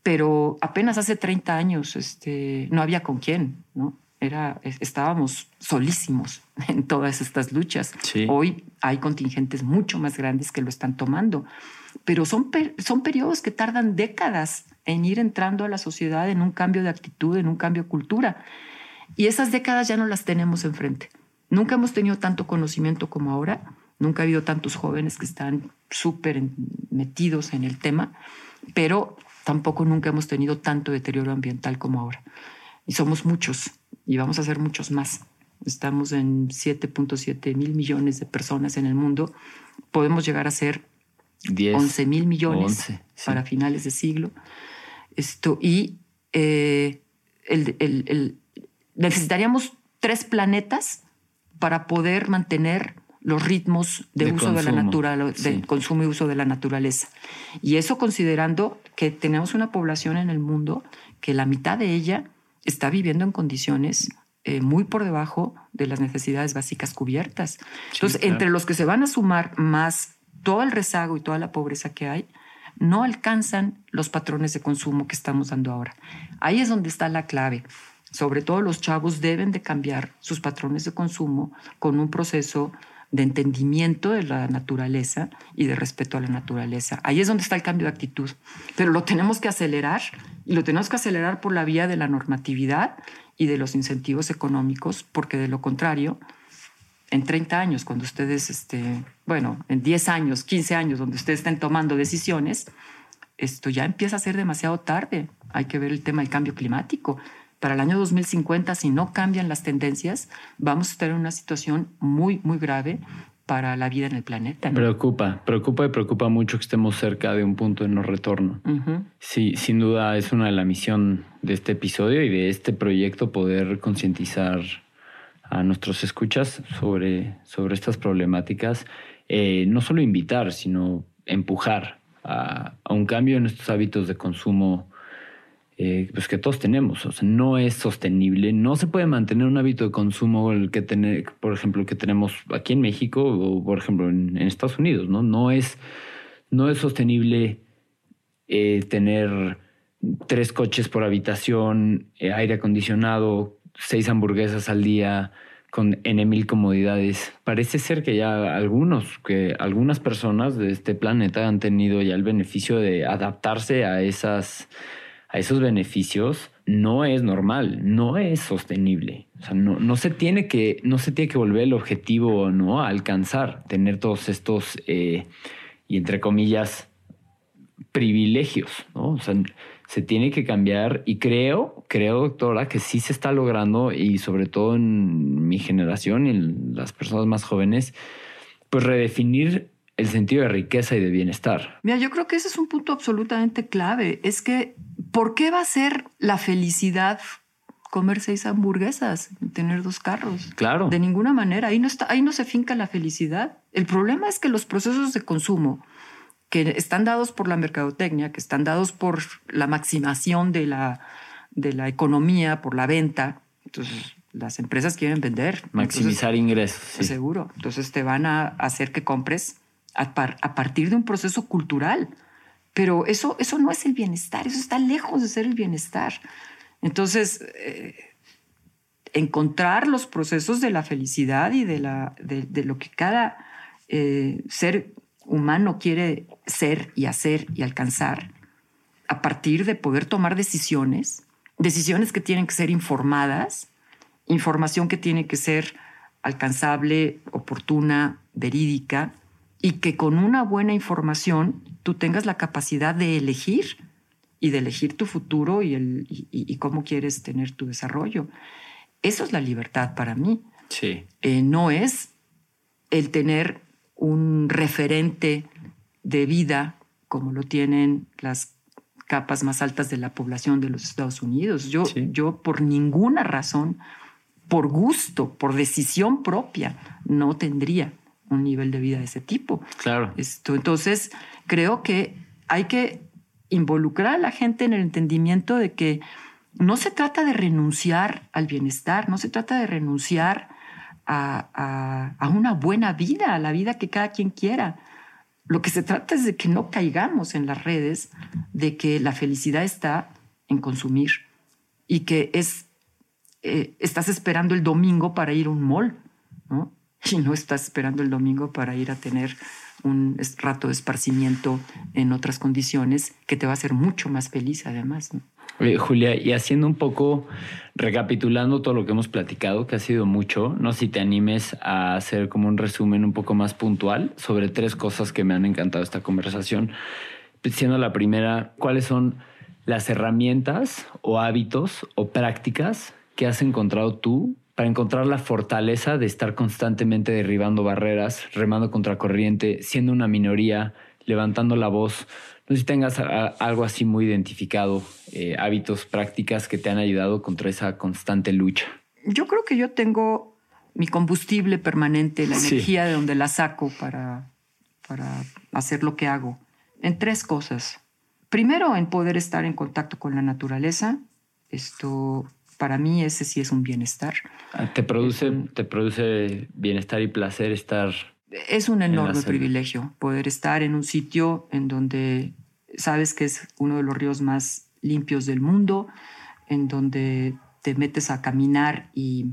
pero apenas hace 30 años este, no había con quién, ¿no? Era, estábamos solísimos en todas estas luchas. Hoy hay contingentes mucho más grandes que lo están tomando, pero son, son periodos que tardan décadas en ir entrando a la sociedad en un cambio de actitud, en un cambio de cultura. Y esas décadas ya no las tenemos enfrente. Nunca hemos tenido tanto conocimiento como ahora, nunca ha habido tantos jóvenes que están súper metidos en el tema, pero tampoco nunca hemos tenido tanto deterioro ambiental como ahora. Y somos muchos y vamos a ser muchos más. Estamos en 7.7 mil millones de personas en el mundo. Podemos llegar a ser 11 mil millones para finales de siglo. Esto, y eh, necesitaríamos tres planetas para poder mantener los ritmos de, uso de la naturaleza, de consumo y uso de la naturaleza. Y eso considerando que tenemos una población en el mundo que la mitad de ella está viviendo en condiciones eh, muy por debajo de las necesidades básicas cubiertas. Entonces, entre los que se van a sumar más todo el rezago y toda la pobreza que hay, no alcanzan los patrones de consumo que estamos dando ahora. Ahí es donde está la clave. Sobre todo los chavos deben de cambiar sus patrones de consumo con un proceso de entendimiento de la naturaleza y de respeto a la naturaleza. Ahí es donde está el cambio de actitud. Pero lo tenemos que acelerar y lo tenemos que acelerar por la vía de la normatividad y de los incentivos económicos, porque de lo contrario, en 30 años, cuando ustedes, este, bueno, en 10 años, 15 años, donde ustedes estén tomando decisiones, esto ya empieza a ser demasiado tarde. Hay que ver el tema del cambio climático. Para el año 2050, si no cambian las tendencias, vamos a estar en una situación muy, muy grave para la vida en el planeta. Preocupa, preocupa y preocupa mucho que estemos cerca de un punto de no retorno. Sí, sin duda es una de las misión de este episodio y de este proyecto poder concientizar a nuestros escuchas sobre, sobre estas problemáticas, eh, no solo invitar, sino empujar a, un cambio en estos hábitos de consumo eh, pues que todos tenemos. No es sostenible, no se puede mantener un hábito de consumo el que tener, por ejemplo, que tenemos aquí en México o por ejemplo en, Estados Unidos, ¿no? No es, no es sostenible eh, tener tres coches por habitación, aire acondicionado, seis hamburguesas al día con N mil comodidades. Parece ser que ya algunos, que algunas personas de este planeta han tenido ya el beneficio de adaptarse a esas, a esos beneficios. No es normal, no es sostenible. O sea, no, no se tiene que, no se tiene que volver el objetivo, ¿no? A alcanzar, tener todos estos, eh, y entre comillas, privilegios, ¿no? O sea, se tiene que cambiar y creo, creo, doctora, que sí se está logrando y sobre todo en mi generación y en las personas más jóvenes, pues redefinir el sentido de riqueza y de bienestar. Mira, yo creo que ese es un punto absolutamente clave. Es que, ¿por qué va a ser la felicidad comer seis hamburguesas, tener dos carros? Claro. De ninguna manera. Ahí no, está, ahí no se finca la felicidad. El problema es que los procesos de consumo que están dados por la mercadotecnia, que están dados por la maximación de la, de la economía, por la venta. Entonces, las empresas quieren vender. Maximizar ingresos. Seguro. Entonces, te van a hacer que compres a, partir de un proceso cultural. Pero eso, eso no es el bienestar, eso está lejos de ser el bienestar. Entonces, eh, encontrar los procesos de la felicidad y de, la, de, lo que cada eh, ser humano quiere ser y hacer y alcanzar a partir de poder tomar decisiones, decisiones que tienen que ser informadas, información que tiene que ser alcanzable, oportuna, verídica, y que con una buena información tú tengas la capacidad de elegir y de elegir tu futuro y, el, y, cómo quieres tener tu desarrollo. Eso es la libertad para mí. Sí. Eh, no es el tener un referente de vida como lo tienen las capas más altas de la población de los Estados Unidos. Yo, yo por ninguna razón, por gusto, por decisión propia, no tendría un nivel de vida de ese tipo. Claro. Esto, entonces, creo que hay que involucrar a la gente en el entendimiento de que no se trata de renunciar al bienestar, no se trata de renunciar a, a, una buena vida, a la vida que cada quien quiera. Lo que se trata es de que no caigamos en las redes de que la felicidad está en consumir y que es, eh, estás esperando el domingo para ir a un mall, ¿no? Y no estás esperando el domingo para ir a tener un rato de esparcimiento en otras condiciones que te va a hacer mucho más feliz además. Julia, y haciendo un poco, recapitulando todo lo que hemos platicado, que ha sido mucho, no si te animes a hacer como un resumen un poco más puntual sobre tres cosas que me han encantado esta conversación. Siendo la primera, ¿cuáles son las herramientas o hábitos o prácticas que has encontrado tú para encontrar la fortaleza de estar constantemente derribando barreras, remando contra corriente, siendo una minoría, levantando la voz. No sé si tengas algo así muy identificado, eh, hábitos, prácticas que te han ayudado contra esa constante lucha. Yo creo que yo tengo mi combustible permanente, la energía de donde la saco para, para hacer lo que hago, en tres cosas. Primero, en poder estar en contacto con la naturaleza. Esto para mí ese sí es un bienestar. Ah, ¿Te produce, te produce bienestar y placer estar? Es un enorme privilegio poder estar en un sitio en donde sabes que es uno de los ríos más limpios del mundo, en donde te metes a caminar y,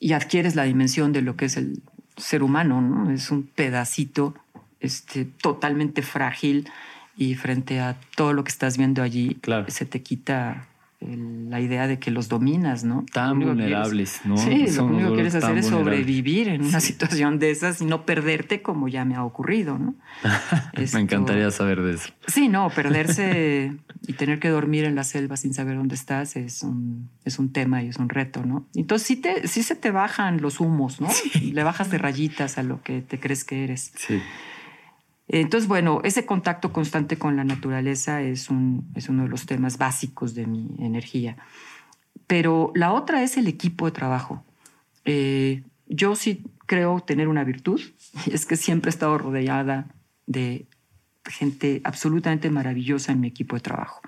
y adquieres la dimensión de lo que es el ser humano, ¿no? Es un pedacito este, totalmente frágil y frente a todo lo que estás viendo allí se te quita la idea de que los dominas, ¿no? Tan vulnerables, ¿no? Sí, lo único que quieres hacer es sobrevivir en una situación de esas y no perderte como ya me ha ocurrido, ¿no? me encantaría saber de eso. Sí, no, perderse y tener que dormir en la selva sin saber dónde estás es un, es un tema y es un reto, ¿no? Entonces sí, te, sí se te bajan los humos, ¿no? Le bajas de rayitas a lo que te crees que eres. Sí. Entonces, bueno, ese contacto constante con la naturaleza es, un, es uno de los temas básicos de mi energía. Pero la otra es el equipo de trabajo. Eh, yo sí creo tener una virtud, y es que siempre he estado rodeada de gente absolutamente maravillosa en mi equipo de trabajo.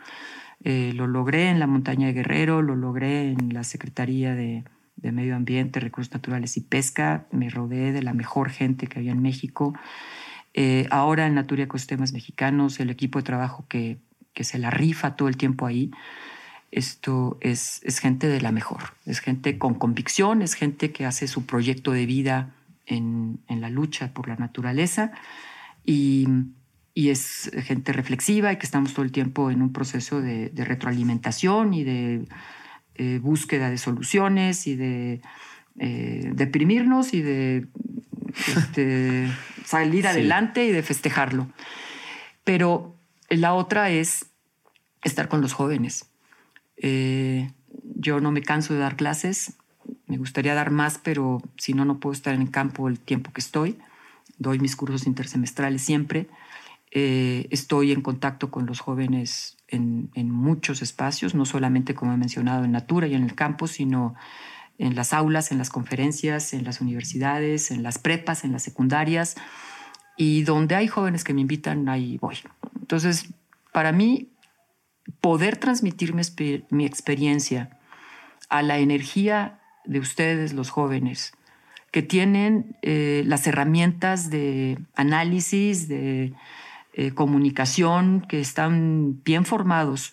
Eh, lo logré en la montaña de Guerrero, lo logré en la Secretaría de, de Medio Ambiente, Recursos Naturales y Pesca, me rodeé de la mejor gente que había en México. Eh, ahora en Natura Ecosistemas Mexicanos, el equipo de trabajo que, que, se la rifa todo el tiempo ahí, esto es, es, gente de la mejor, es gente con convicción, es gente que hace su proyecto de vida en, en la lucha por la naturaleza y, y, es gente reflexiva y que estamos todo el tiempo en un proceso de, de retroalimentación y de eh, búsqueda de soluciones y de eh, deprimirnos y de este, salir adelante y de festejarlo. Pero la otra es estar con los jóvenes. Eh, yo no me canso de dar clases, me gustaría dar más, pero si no, no puedo estar en el campo el tiempo que estoy. Doy mis cursos intersemestrales siempre. Eh, estoy en contacto con los jóvenes en, en, muchos espacios, no solamente como he mencionado en Natura y en el campo, sino en las aulas, en las conferencias, en las universidades, en las prepas, en las secundarias. Y donde hay jóvenes que me invitan, ahí voy. Entonces, para mí, poder transmitir mi, experiencia a la energía de ustedes, los jóvenes, que tienen eh, las herramientas de análisis, de eh, comunicación, que están bien formados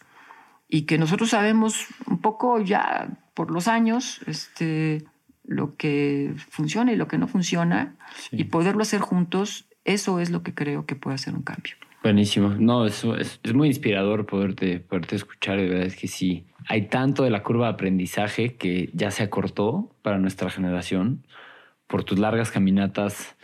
y que nosotros sabemos un poco ya por los años este, lo que funciona y lo que no funciona y poderlo hacer juntos, eso es lo que creo que puede hacer un cambio. Buenísimo. No, eso es, es, muy inspirador poderte, poderte escuchar. De verdad es que sí, hay tanto de la curva de aprendizaje que ya se acortó para nuestra generación. por tus largas caminatas,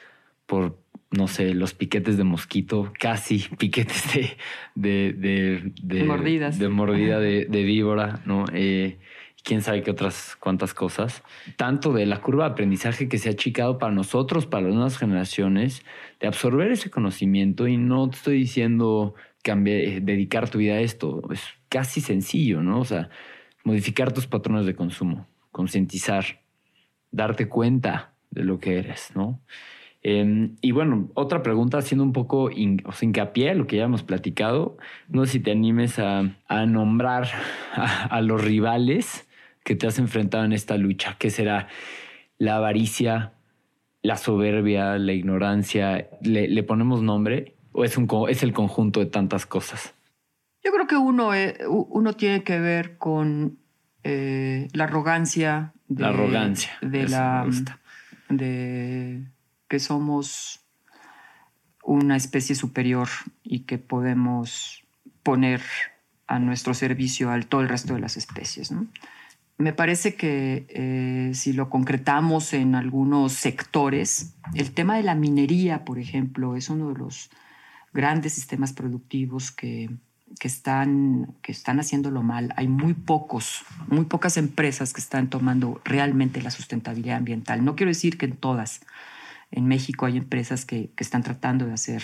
por, no sé, los piquetes de mosquito, casi piquetes de, de, de, Mordidas. de mordida de, víbora, ¿no? Eh, quién sabe qué otras cuantas cosas. Tanto de la curva de aprendizaje que se ha achicado para nosotros, para las nuevas generaciones, de absorber ese conocimiento y no te estoy diciendo cambiar, eh, dedicar tu vida a esto, es casi sencillo, ¿no? O sea, modificar tus patrones de consumo, concientizar, darte cuenta de lo que eres, ¿no? Em, y bueno, otra pregunta, haciendo un poco hincapié a lo que ya hemos platicado, no sé si te animes a, nombrar a, los rivales que te has enfrentado en esta lucha, ¿qué será la avaricia, la soberbia, la ignorancia, ¿le, ponemos nombre o es, un, es el conjunto de tantas cosas? Yo creo que uno, eh, uno tiene que ver con eh, la arrogancia. De, la arrogancia. De la. De que somos una especie superior y que podemos poner a nuestro servicio al todo el resto de las especies. Me parece que eh, si lo concretamos en algunos sectores, el tema de la minería, por ejemplo, es uno de los grandes sistemas productivos que, que, están, que están haciéndolo mal. Hay muy pocos, muy pocas empresas que están tomando realmente la sustentabilidad ambiental. No quiero decir que en todas. En México hay empresas que, que están tratando de hacer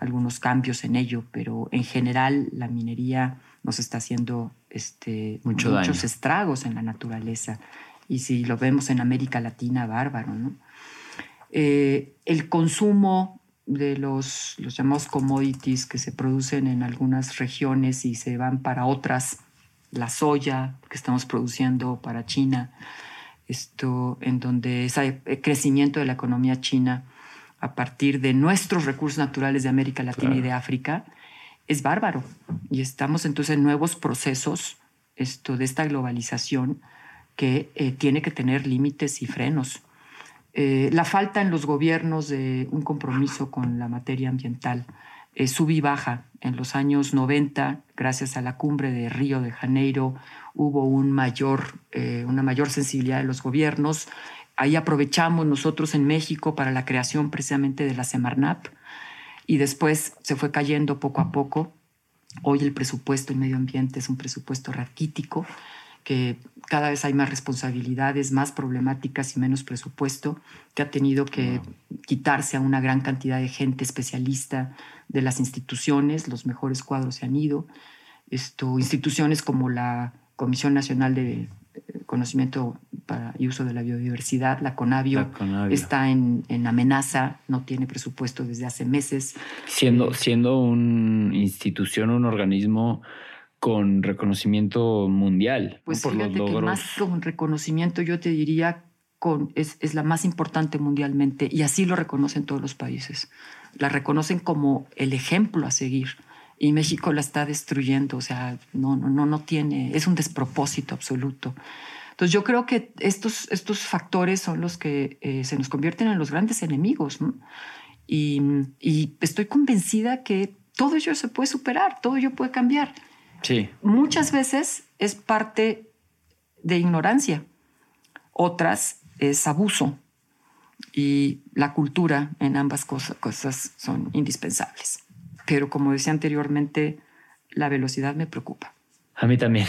algunos cambios en ello, pero en general la minería nos está haciendo este, muchos estragos en la naturaleza. Y si lo vemos en América Latina, bárbaro. ¿no? Eh, el consumo de los, los llamados commodities que se producen en algunas regiones y se van para otras, la soya que estamos produciendo para China, esto en donde ese crecimiento de la economía china a partir de nuestros recursos naturales de América Latina y de África es bárbaro. Y estamos entonces en nuevos procesos esto, de esta globalización que eh, tiene que tener límites y frenos. Eh, la falta en los gobiernos de un compromiso con la materia ambiental eh, sube baja. En los años 90, gracias a la cumbre de Río de Janeiro, hubo un mayor, eh, una mayor sensibilidad de los gobiernos. Ahí aprovechamos nosotros en México para la creación precisamente de la Semarnap y después se fue cayendo poco a poco. Hoy el presupuesto en medio ambiente es un presupuesto raquítico que cada vez hay más responsabilidades, más problemáticas y menos presupuesto, que ha tenido que quitarse a una gran cantidad de gente especialista de las instituciones, los mejores cuadros se han ido. Esto, instituciones como la Comisión Nacional de Conocimiento para y Uso de la Biodiversidad, la CONAVIO, está en, en, amenaza, no tiene presupuesto desde hace meses. Siendo, siendo una institución, un organismo con reconocimiento mundial. Pues fíjate que más con reconocimiento yo te diría con, es, es, la más importante mundialmente y así lo reconocen todos los países. La reconocen como el ejemplo a seguir y México la está destruyendo, o sea, no, no, no, no tiene, es un despropósito absoluto. Entonces yo creo que estos, estos factores son los que eh, se nos convierten en los grandes enemigos y, y estoy convencida que todo ello se puede superar, todo ello puede cambiar. Sí. Muchas veces es parte de ignorancia, otras es abuso y la cultura en ambas cosas, cosas son indispensables. Pero como decía anteriormente, la velocidad me preocupa. A mí también.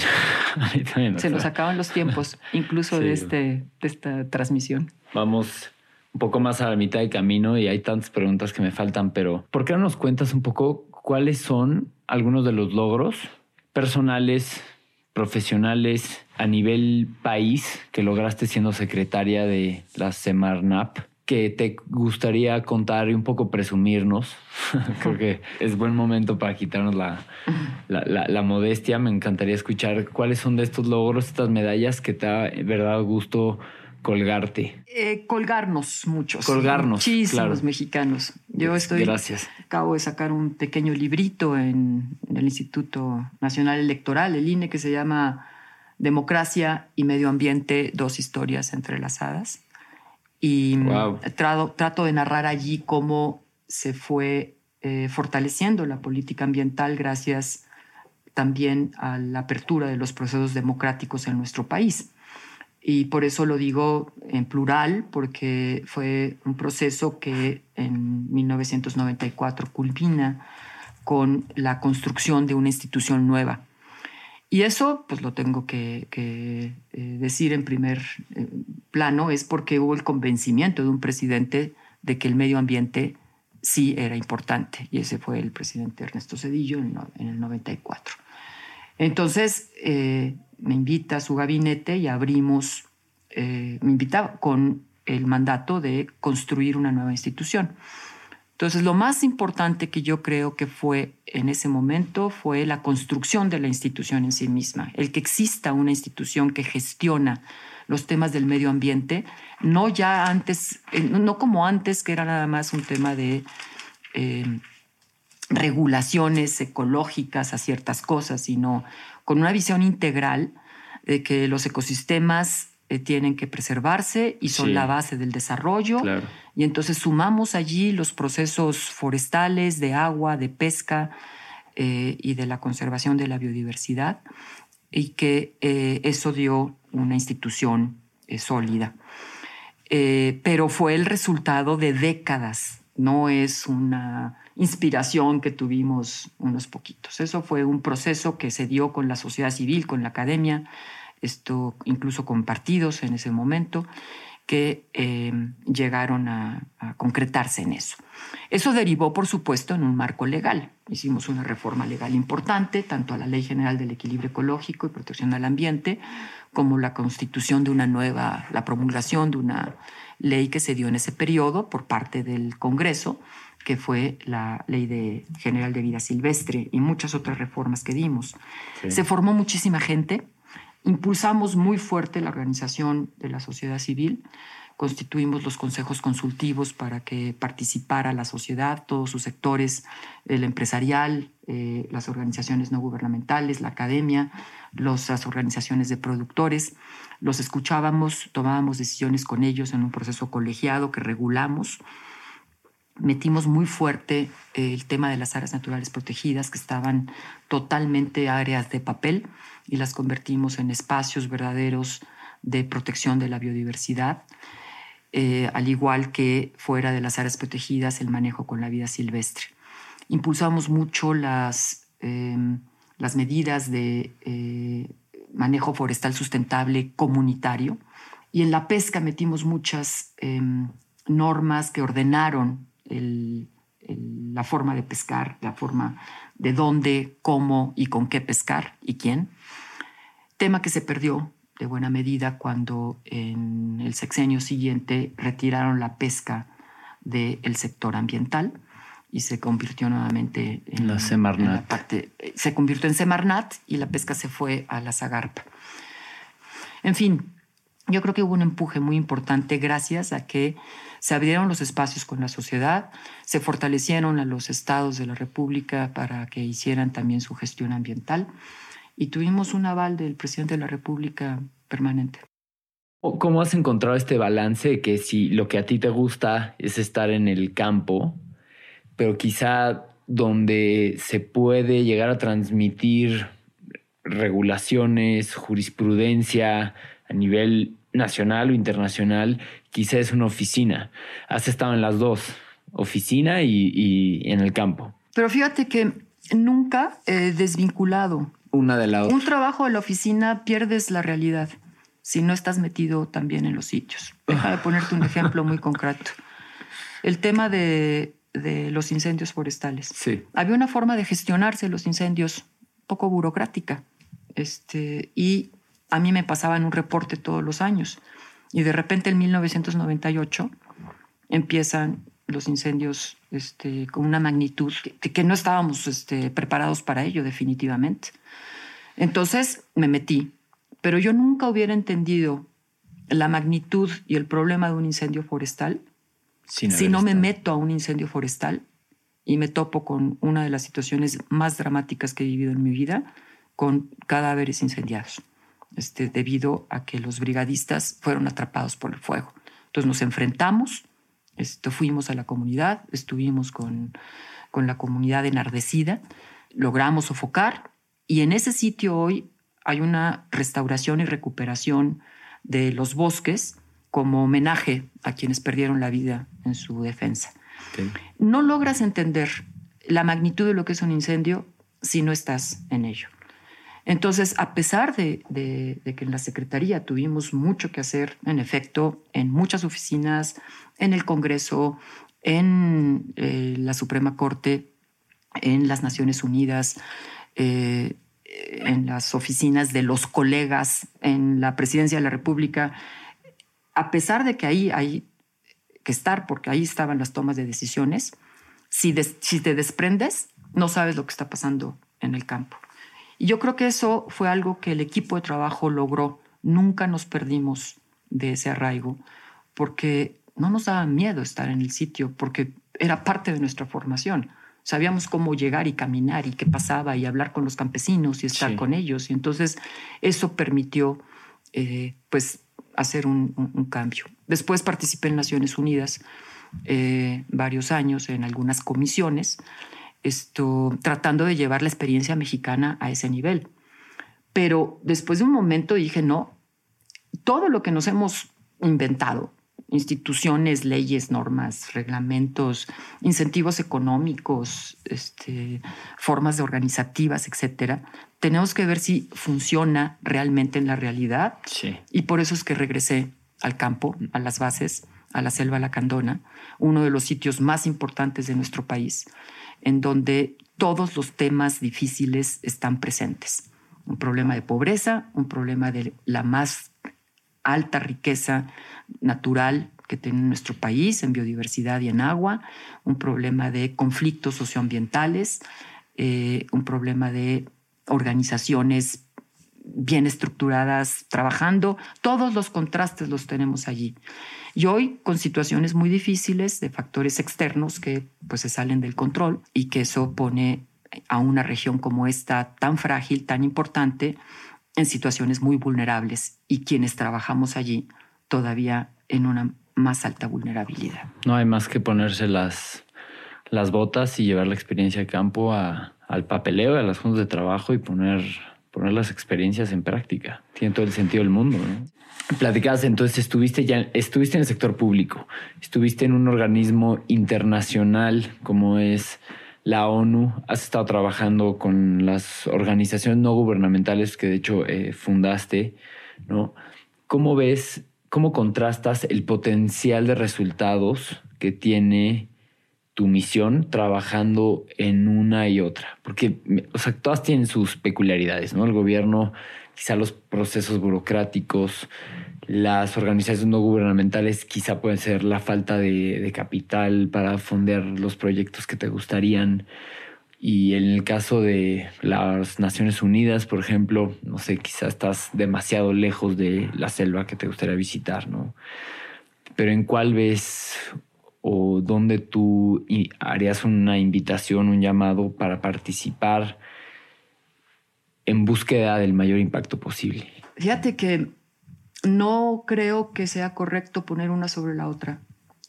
Se nos acaban los tiempos, incluso de, este, de esta transmisión. Vamos un poco más a la mitad del camino y hay tantas preguntas que me faltan, pero ¿por qué no nos cuentas un poco cuáles son algunos de los logros personales, profesionales a nivel país que lograste siendo secretaria de la Semarnap que te gustaría contar y un poco presumirnos. Creo que es buen momento para quitarnos la, la, modestia. Me encantaría escuchar cuáles son de estos logros, estas medallas que te da verdad gusto colgarte? Eh, colgarnos muchos. Colgarnos. Muchísimos mexicanos. Yo estoy. Gracias. Acabo de sacar un pequeño librito en, el Instituto Nacional Electoral, el INE, que se llama Democracia y Medio Ambiente, dos historias entrelazadas. Y trato, trato, de narrar allí cómo se fue eh, fortaleciendo la política ambiental gracias también a la apertura de los procesos democráticos en nuestro país. y por eso lo digo en plural, porque fue un proceso que en 1994 culmina con la construcción de una institución nueva. Y eso, pues lo tengo que, eh, decir en primer eh, plano, es porque hubo el convencimiento de un presidente de que el medio ambiente sí era importante, y ese fue el presidente Ernesto Cedillo en, el 94. Entonces, eh, me invita a su gabinete y abrimos, me invita con el mandato de construir una nueva institución. Entonces, lo más importante que yo creo que fue en ese momento fue la construcción de la institución en sí misma, el que exista una institución que gestiona los temas del medio ambiente, no ya antes, eh, no como antes, que era nada más un tema de eh, regulaciones ecológicas a ciertas cosas, sino con una visión integral de que los ecosistemas eh, tienen que preservarse y son la base del desarrollo. Y entonces sumamos allí los procesos forestales, de agua, de pesca eh, y de la conservación de la biodiversidad, y que eh, eso dio una institución sólida. pero fue el resultado de décadas, no es una inspiración que tuvimos unos poquitos. Eso fue un proceso que se dio con la sociedad civil, con la academia, esto incluso con partidos en ese momento que eh, llegaron a, concretarse en eso. Eso derivó, por supuesto, en un marco legal. Hicimos una reforma legal importante, tanto a la Ley General del Equilibrio Ecológico y Protección al Ambiente, como la constitución de una nueva, la promulgación de una ley que se dio en ese periodo por parte del Congreso, que fue la Ley de General de Vida Silvestre y muchas otras reformas que dimos. Se formó muchísima gente, Impulsamos muy fuerte la organización de la sociedad civil, constituimos los consejos consultivos para que participara la sociedad, todos sus sectores, el empresarial, eh, las organizaciones no gubernamentales, la academia, las organizaciones de productores. Los escuchábamos, tomábamos decisiones con ellos en un proceso colegiado que regulamos. Metimos muy fuerte eh, el tema de las áreas naturales protegidas, que estaban totalmente áreas de papel y las convertimos en espacios verdaderos de protección de la biodiversidad, eh, al igual que fuera de las áreas protegidas el manejo con la vida silvestre. Impulsamos mucho las, em, las medidas de eh, manejo forestal sustentable comunitario y en la pesca metimos muchas em, normas que ordenaron la forma de pescar, la forma de dónde, cómo y con qué pescar y quién tema que se perdió de buena medida cuando en el sexenio siguiente retiraron la pesca del sector ambiental y se convirtió nuevamente en la Semarnat. parte, se convirtió en Semarnat y la pesca se fue a la Zagarpa. En fin, yo creo que hubo un empuje muy importante gracias a que se abrieron los espacios con la sociedad, se fortalecieron a los estados de la República para que hicieran también su gestión ambiental y tuvimos un aval del presidente de la República permanente. ¿Cómo has encontrado este balance que si lo que a ti te gusta es estar en el campo, pero quizá donde se puede llegar a transmitir regulaciones, jurisprudencia a nivel nacional o internacional, quizá es una oficina. Has estado en las dos, oficina y, en el campo. Pero fíjate que nunca he desvinculado una de la Un trabajo de la oficina pierdes la realidad si no estás metido también en los sitios. Deja de ponerte un ejemplo muy concreto. El tema de, los incendios forestales. Sí. Había una forma de gestionarse los incendios poco burocrática. Este, y a mí me pasaban un reporte todos los años. Y de repente en 1998 empiezan los incendios este, con una magnitud que, que no estábamos este, preparados para ello definitivamente. Entonces me metí, pero yo nunca hubiera entendido la magnitud y el problema de un incendio forestal si no me meto a un incendio forestal y me topo con una de las situaciones más dramáticas que he vivido en mi vida, con cadáveres incendiados, este, debido a que los brigadistas fueron atrapados por el fuego. Entonces nos enfrentamos, esto, fuimos a la comunidad, estuvimos con, con la comunidad enardecida, logramos sofocar y en ese sitio hoy hay una restauración y recuperación de los bosques como homenaje a quienes perdieron la vida en su defensa. No logras entender la magnitud de lo que es un incendio si no estás en ello. Entonces, a pesar de, que en la Secretaría tuvimos mucho que hacer, en efecto, en muchas oficinas, en el Congreso, en eh, la Suprema Corte, en las Naciones Unidas, eh, en las oficinas de los colegas, en la Presidencia de la República, a pesar de que ahí hay que estar, porque ahí estaban las tomas de decisiones, si, si te desprendes, no sabes lo que está pasando en el campo. Y yo creo que eso fue algo que el equipo de trabajo logró. Nunca nos perdimos de ese arraigo, porque no nos daba miedo estar en el sitio, porque era parte de nuestra formación. Sabíamos cómo llegar y caminar y qué pasaba y hablar con los campesinos y estar con ellos. Y entonces eso permitió eh, pues hacer un, cambio. Después participé en Naciones Unidas eh, varios años en algunas comisiones esto, tratando de llevar la experiencia mexicana a ese nivel. Pero después de un momento dije, no, todo lo que nos hemos inventado, instituciones, leyes, normas, reglamentos, incentivos económicos, este, formas organizativas, etcétera, tenemos que ver si funciona realmente en la realidad. Y por eso es que regresé al campo, a las bases, a la selva lacandona, uno de los sitios más importantes de nuestro país en donde todos los temas difíciles están presentes. Un problema de pobreza, un problema de la más alta riqueza natural que tiene nuestro país en biodiversidad y en agua, un problema de conflictos socioambientales, eh, un problema de organizaciones bien estructuradas trabajando. Todos los contrastes los tenemos allí. Y hoy con situaciones muy difíciles de factores externos que pues se salen del control y que eso pone a una región como esta tan frágil, tan importante, en situaciones muy vulnerables y quienes trabajamos allí todavía en una más alta vulnerabilidad. No hay más que ponerse las, las botas y llevar la experiencia de campo al papeleo, a las juntas de trabajo y poner, poner las experiencias en práctica. Tiene todo el sentido del mundo. ¿no? platicabas, entonces estuviste ya, estuviste en el sector público, estuviste en un organismo internacional como es la ONU, has estado trabajando con las organizaciones no gubernamentales que de hecho eh, fundaste, ¿no? ¿Cómo ves, cómo contrastas el potencial de resultados que tiene tu misión trabajando en una y otra? Porque, o sea, todas tienen sus peculiaridades, ¿no? El gobierno quizá los procesos burocráticos, las organizaciones no gubernamentales quizá pueden ser la falta de, capital para fondear los proyectos que te gustarían. Y en el caso de las Naciones Unidas, por ejemplo, no sé, quizá estás demasiado lejos de la selva que te gustaría visitar, ¿no? Pero ¿en cuál ves o dónde tú harías una invitación, un llamado para participar en búsqueda del mayor impacto posible. Fíjate que no creo que sea correcto poner una sobre la otra,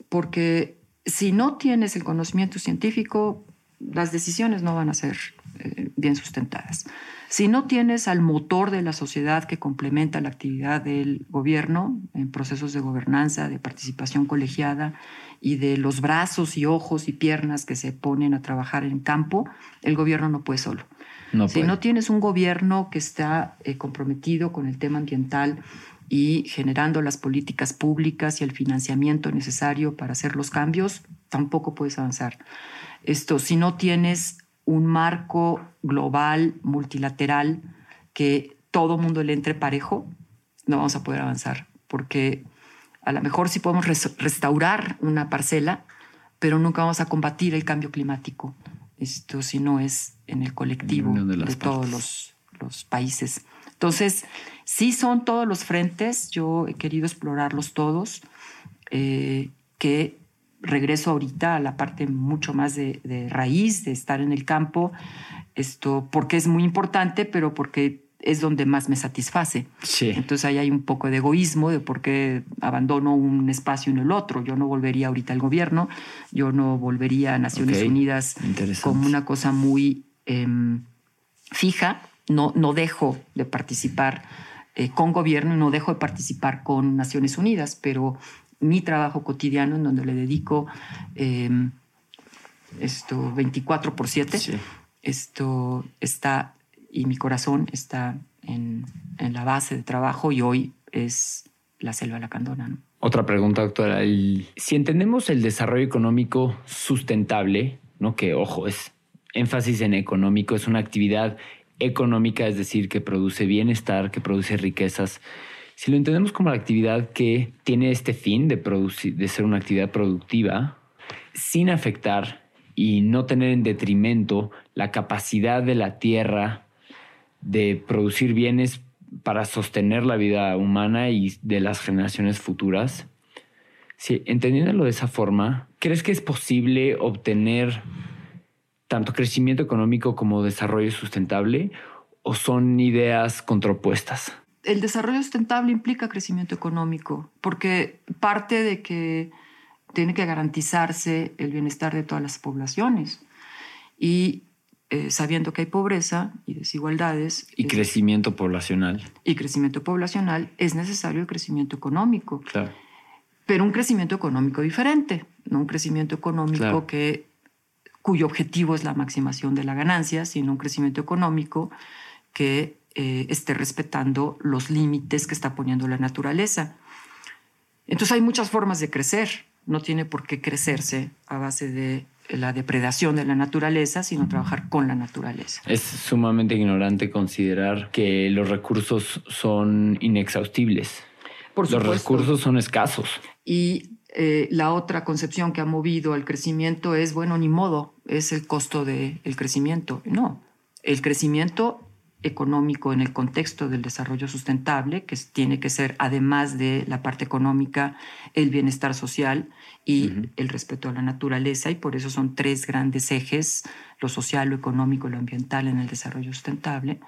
porque si no tienes el conocimiento científico, las decisiones no van a ser eh, bien sustentadas. Si no tienes al motor de la sociedad que complementa la actividad del gobierno en procesos de gobernanza, de participación colegiada y de los brazos y ojos y piernas que se ponen a trabajar en campo, el gobierno no puede solo si no tienes un gobierno que está eh, comprometido con el tema ambiental y generando las políticas públicas y el financiamiento necesario para hacer los cambios, tampoco puedes avanzar. Esto, si no tienes un marco global, multilateral, que todo mundo le entre parejo, no vamos a poder avanzar, porque a lo mejor sí podemos restaurar una parcela, pero nunca vamos a combatir el cambio climático. Esto si no es en el colectivo de, todos los, los, países. Entonces, sí son todos los frentes, yo he querido explorarlos todos, eh, que regreso ahorita a la parte mucho más de, de, raíz, de estar en el campo, esto porque es muy importante, pero porque es donde más me satisface. Entonces ahí hay un poco de egoísmo de por qué abandono un espacio en el otro. Yo no volvería ahorita al gobierno, yo no volvería a Naciones Unidas como una cosa muy em, fija, no, no dejo de participar eh, con gobierno y no dejo de participar con Naciones Unidas, pero mi trabajo cotidiano en donde le dedico em, esto 24 por 7, esto está, y mi corazón está en, en, la base de trabajo y hoy es la selva lacandona. ¿no? Otra pregunta, doctora. si entendemos el desarrollo económico sustentable, ¿no? que ojo, es énfasis en económico, es una actividad económica, es decir, que produce bienestar, que produce riquezas. Si lo entendemos como la actividad que tiene este fin de, ser una actividad productiva, sin afectar y no tener en detrimento la capacidad de la tierra de producir bienes para sostener la vida humana y de las generaciones futuras. Si, entendiéndolo de esa forma, ¿crees que es posible obtener tanto crecimiento económico como desarrollo sustentable o son ideas contrapuestas? El desarrollo sustentable implica crecimiento económico porque parte de que tiene que garantizarse el bienestar de todas las poblaciones. Y eh, sabiendo que hay pobreza y desigualdades. Y crecimiento poblacional. Y crecimiento poblacional, es necesario el crecimiento económico. Claro. Pero un crecimiento económico diferente, no un crecimiento económico que, cuyo objetivo es la maximación de la ganancia, sino un crecimiento económico que eh, esté respetando los límites que está poniendo la naturaleza. Entonces hay muchas formas de crecer. No tiene por qué crecerse a base de la depredación de la naturaleza, sino trabajar con la naturaleza. Es sumamente ignorante considerar que los recursos son inexhaustibles. Por los recursos son escasos. Y eh, la otra concepción que ha movido al crecimiento es, bueno, ni modo, es el costo del crecimiento. No, el crecimiento económico en el contexto del desarrollo sustentable, que tiene que ser, además de la parte económica, el bienestar social y el respeto a la naturaleza, y por eso son tres grandes ejes, lo social, lo económico y lo ambiental en el desarrollo sustentable.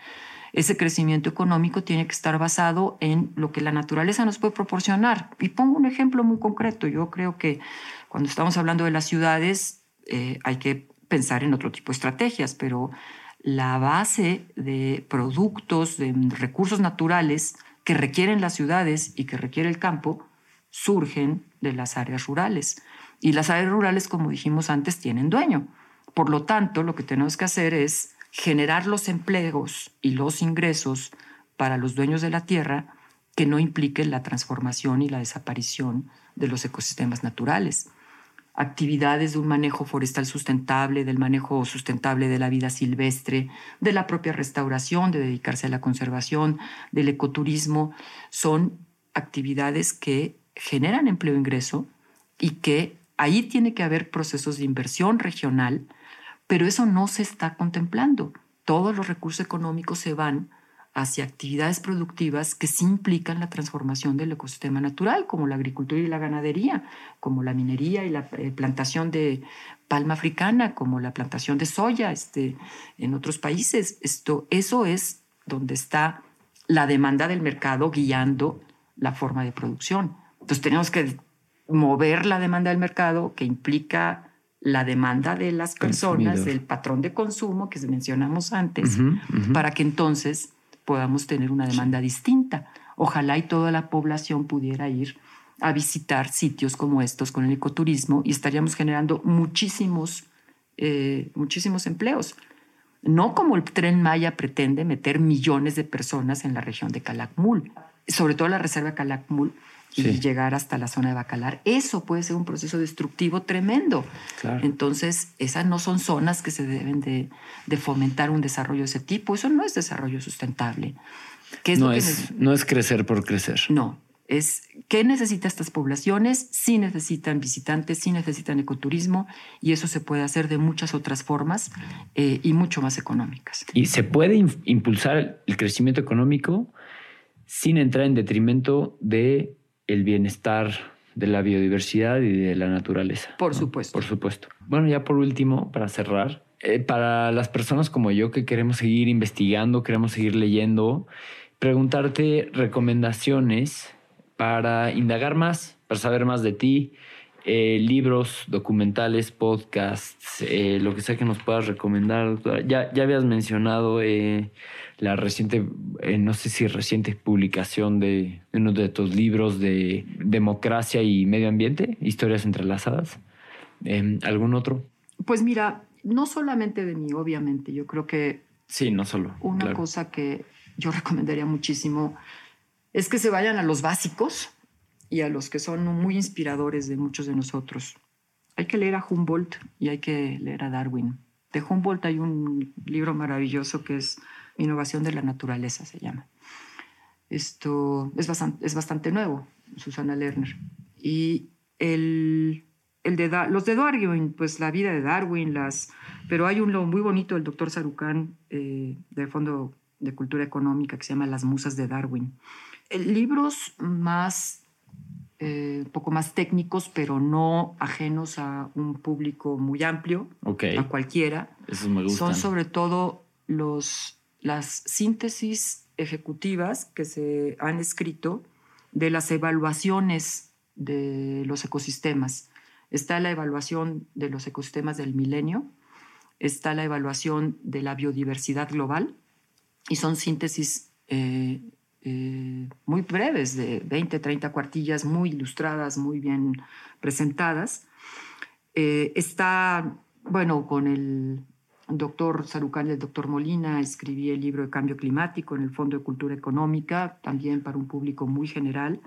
Ese crecimiento económico tiene que estar basado en lo que la naturaleza nos puede proporcionar. Y pongo un ejemplo muy concreto. Yo creo que cuando estamos hablando de las ciudades eh, hay que pensar en otro tipo de estrategias, pero la base de productos, de recursos naturales que requieren las ciudades y que requiere el campo, surgen de las áreas rurales. Y las áreas rurales, como dijimos antes, tienen dueño. Por lo tanto, lo que tenemos que hacer es generar los empleos y los ingresos para los dueños de la tierra que no impliquen la transformación y la desaparición de los ecosistemas naturales actividades de un manejo forestal sustentable, del manejo sustentable de la vida silvestre, de la propia restauración, de dedicarse a la conservación, del ecoturismo, son actividades que generan empleo e ingreso y que ahí tiene que haber procesos de inversión regional, pero eso no se está contemplando. Todos los recursos económicos se van hacia actividades productivas que sí implican la transformación del ecosistema natural, como la agricultura y la ganadería, como la minería y la eh, plantación de palma africana, como la plantación de soya este, en otros países. Esto, eso es donde está la demanda del mercado guiando la forma de producción. Entonces tenemos que mover la demanda del mercado, que implica la demanda de las personas, del patrón de consumo que mencionamos antes, para que entonces podamos tener una demanda distinta. Ojalá y toda la población pudiera ir a visitar sitios como estos con el ecoturismo y estaríamos generando muchísimos, eh, muchísimos empleos. No como el tren Maya pretende meter millones de personas en la región de Calakmul, sobre todo la reserva Calakmul, y llegar hasta la zona de Bacalar. Eso puede ser un proceso destructivo tremendo. Entonces, esas no son zonas que se deben de, fomentar un desarrollo de ese tipo. Eso no es desarrollo sustentable. ¿Qué es no, es, no es crecer por crecer. No, es qué necesitan estas poblaciones, sí necesitan visitantes, sí necesitan ecoturismo y eso se puede hacer de muchas otras formas eh, y mucho más económicas. Y se puede impulsar el crecimiento económico sin entrar en detrimento de el bienestar de la biodiversidad y de la naturaleza. Por supuesto. Por supuesto. Bueno, ya por último, para cerrar, eh, para las personas como yo que queremos seguir investigando, queremos seguir leyendo, preguntarte recomendaciones para indagar más, para saber más de ti eh, libros, documentales, podcasts, eh, lo que sea que nos puedas recomendar. Ya, ya habías mencionado eh, la reciente, no sé si reciente publicación de uno de tus libros de democracia y medio ambiente, historias entrelazadas. Em, ¿Algún otro? Pues mira, no solamente de mí, obviamente. Yo creo que... Sí, no solo. Una cosa que yo recomendaría muchísimo es que se vayan a los básicos y a los que son muy inspiradores de muchos de nosotros. Hay que leer a Humboldt y hay que leer a Darwin. De Humboldt hay un libro maravilloso que es Innovación de la Naturaleza, se llama. Esto es bastante, es bastante nuevo, Susana Lerner. Y el, el de los de Darwin, pues la vida de Darwin, las, pero hay uno muy bonito del doctor Sarucán eh, del Fondo de Cultura Económica que se llama Las Musas de Darwin. libros más un eh, poco más técnicos, pero no ajenos a un público muy amplio, a cualquiera. Son sobre todo los, las síntesis ejecutivas que se han escrito de las evaluaciones de los ecosistemas. Está la evaluación de los ecosistemas del milenio, está la evaluación de la biodiversidad global y son síntesis eh, eh, muy breves, de 20, 30 cuartillas, muy ilustradas, muy bien presentadas. Eh, está, bueno, con el doctor Sarucán y el doctor Molina escribí el libro de cambio climático en el Fondo de Cultura Económica, también para un público muy general.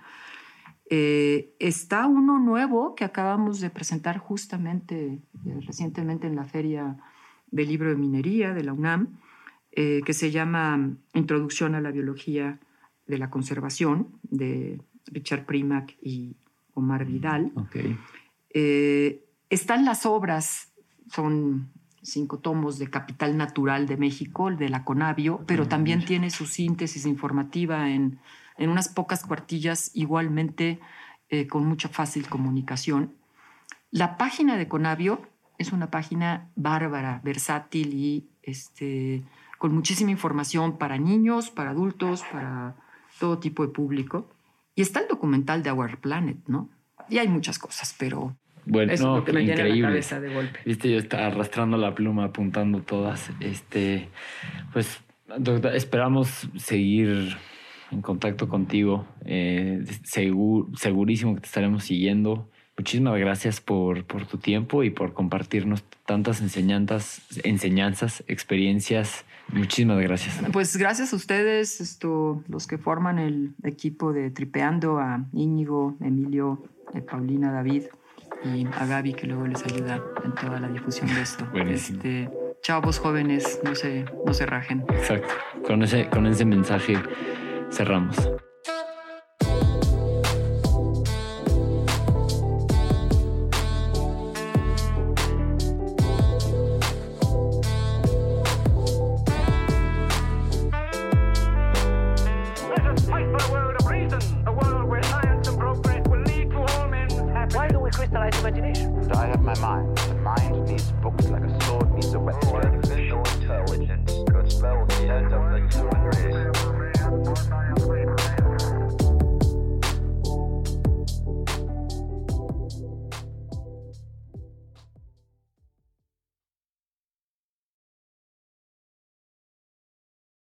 Eh, está uno nuevo que acabamos de presentar justamente recientemente en la Feria del Libro de Minería de la UNAM, que se llama Introducción a la Biología de la conservación de Richard Primack y Omar Vidal. Eh, están las obras, son cinco tomos de Capital Natural de México, el de la Conavio, pero también tiene su síntesis informativa en, en unas pocas cuartillas, igualmente eh, con mucha fácil comunicación. La página de Conavio es una página bárbara, versátil y este, con muchísima información para niños, para adultos, para todo tipo de público. Y está el documental de Our Planet, ¿no? Y hay muchas cosas, pero bueno, es lo que me increíble. la cabeza de golpe. Viste, yo estaba arrastrando la pluma, apuntando todas. Este, pues, doctor, esperamos seguir en contacto contigo. Eh, segurísimo que te estaremos siguiendo. Muchísimas gracias por, por tu tiempo y por compartirnos tantas enseñanzas, enseñanzas, experiencias. Muchísimas gracias. Pues gracias a ustedes, esto, los que forman el equipo de Tripeando, a Íñigo, Emilio, a eh, Paulina, David y a Gaby, que luego les ayuda en toda la difusión de esto. Buenísimo. Este, chavos jóvenes, no se, no se rajen. Exacto. Con ese, con ese mensaje cerramos.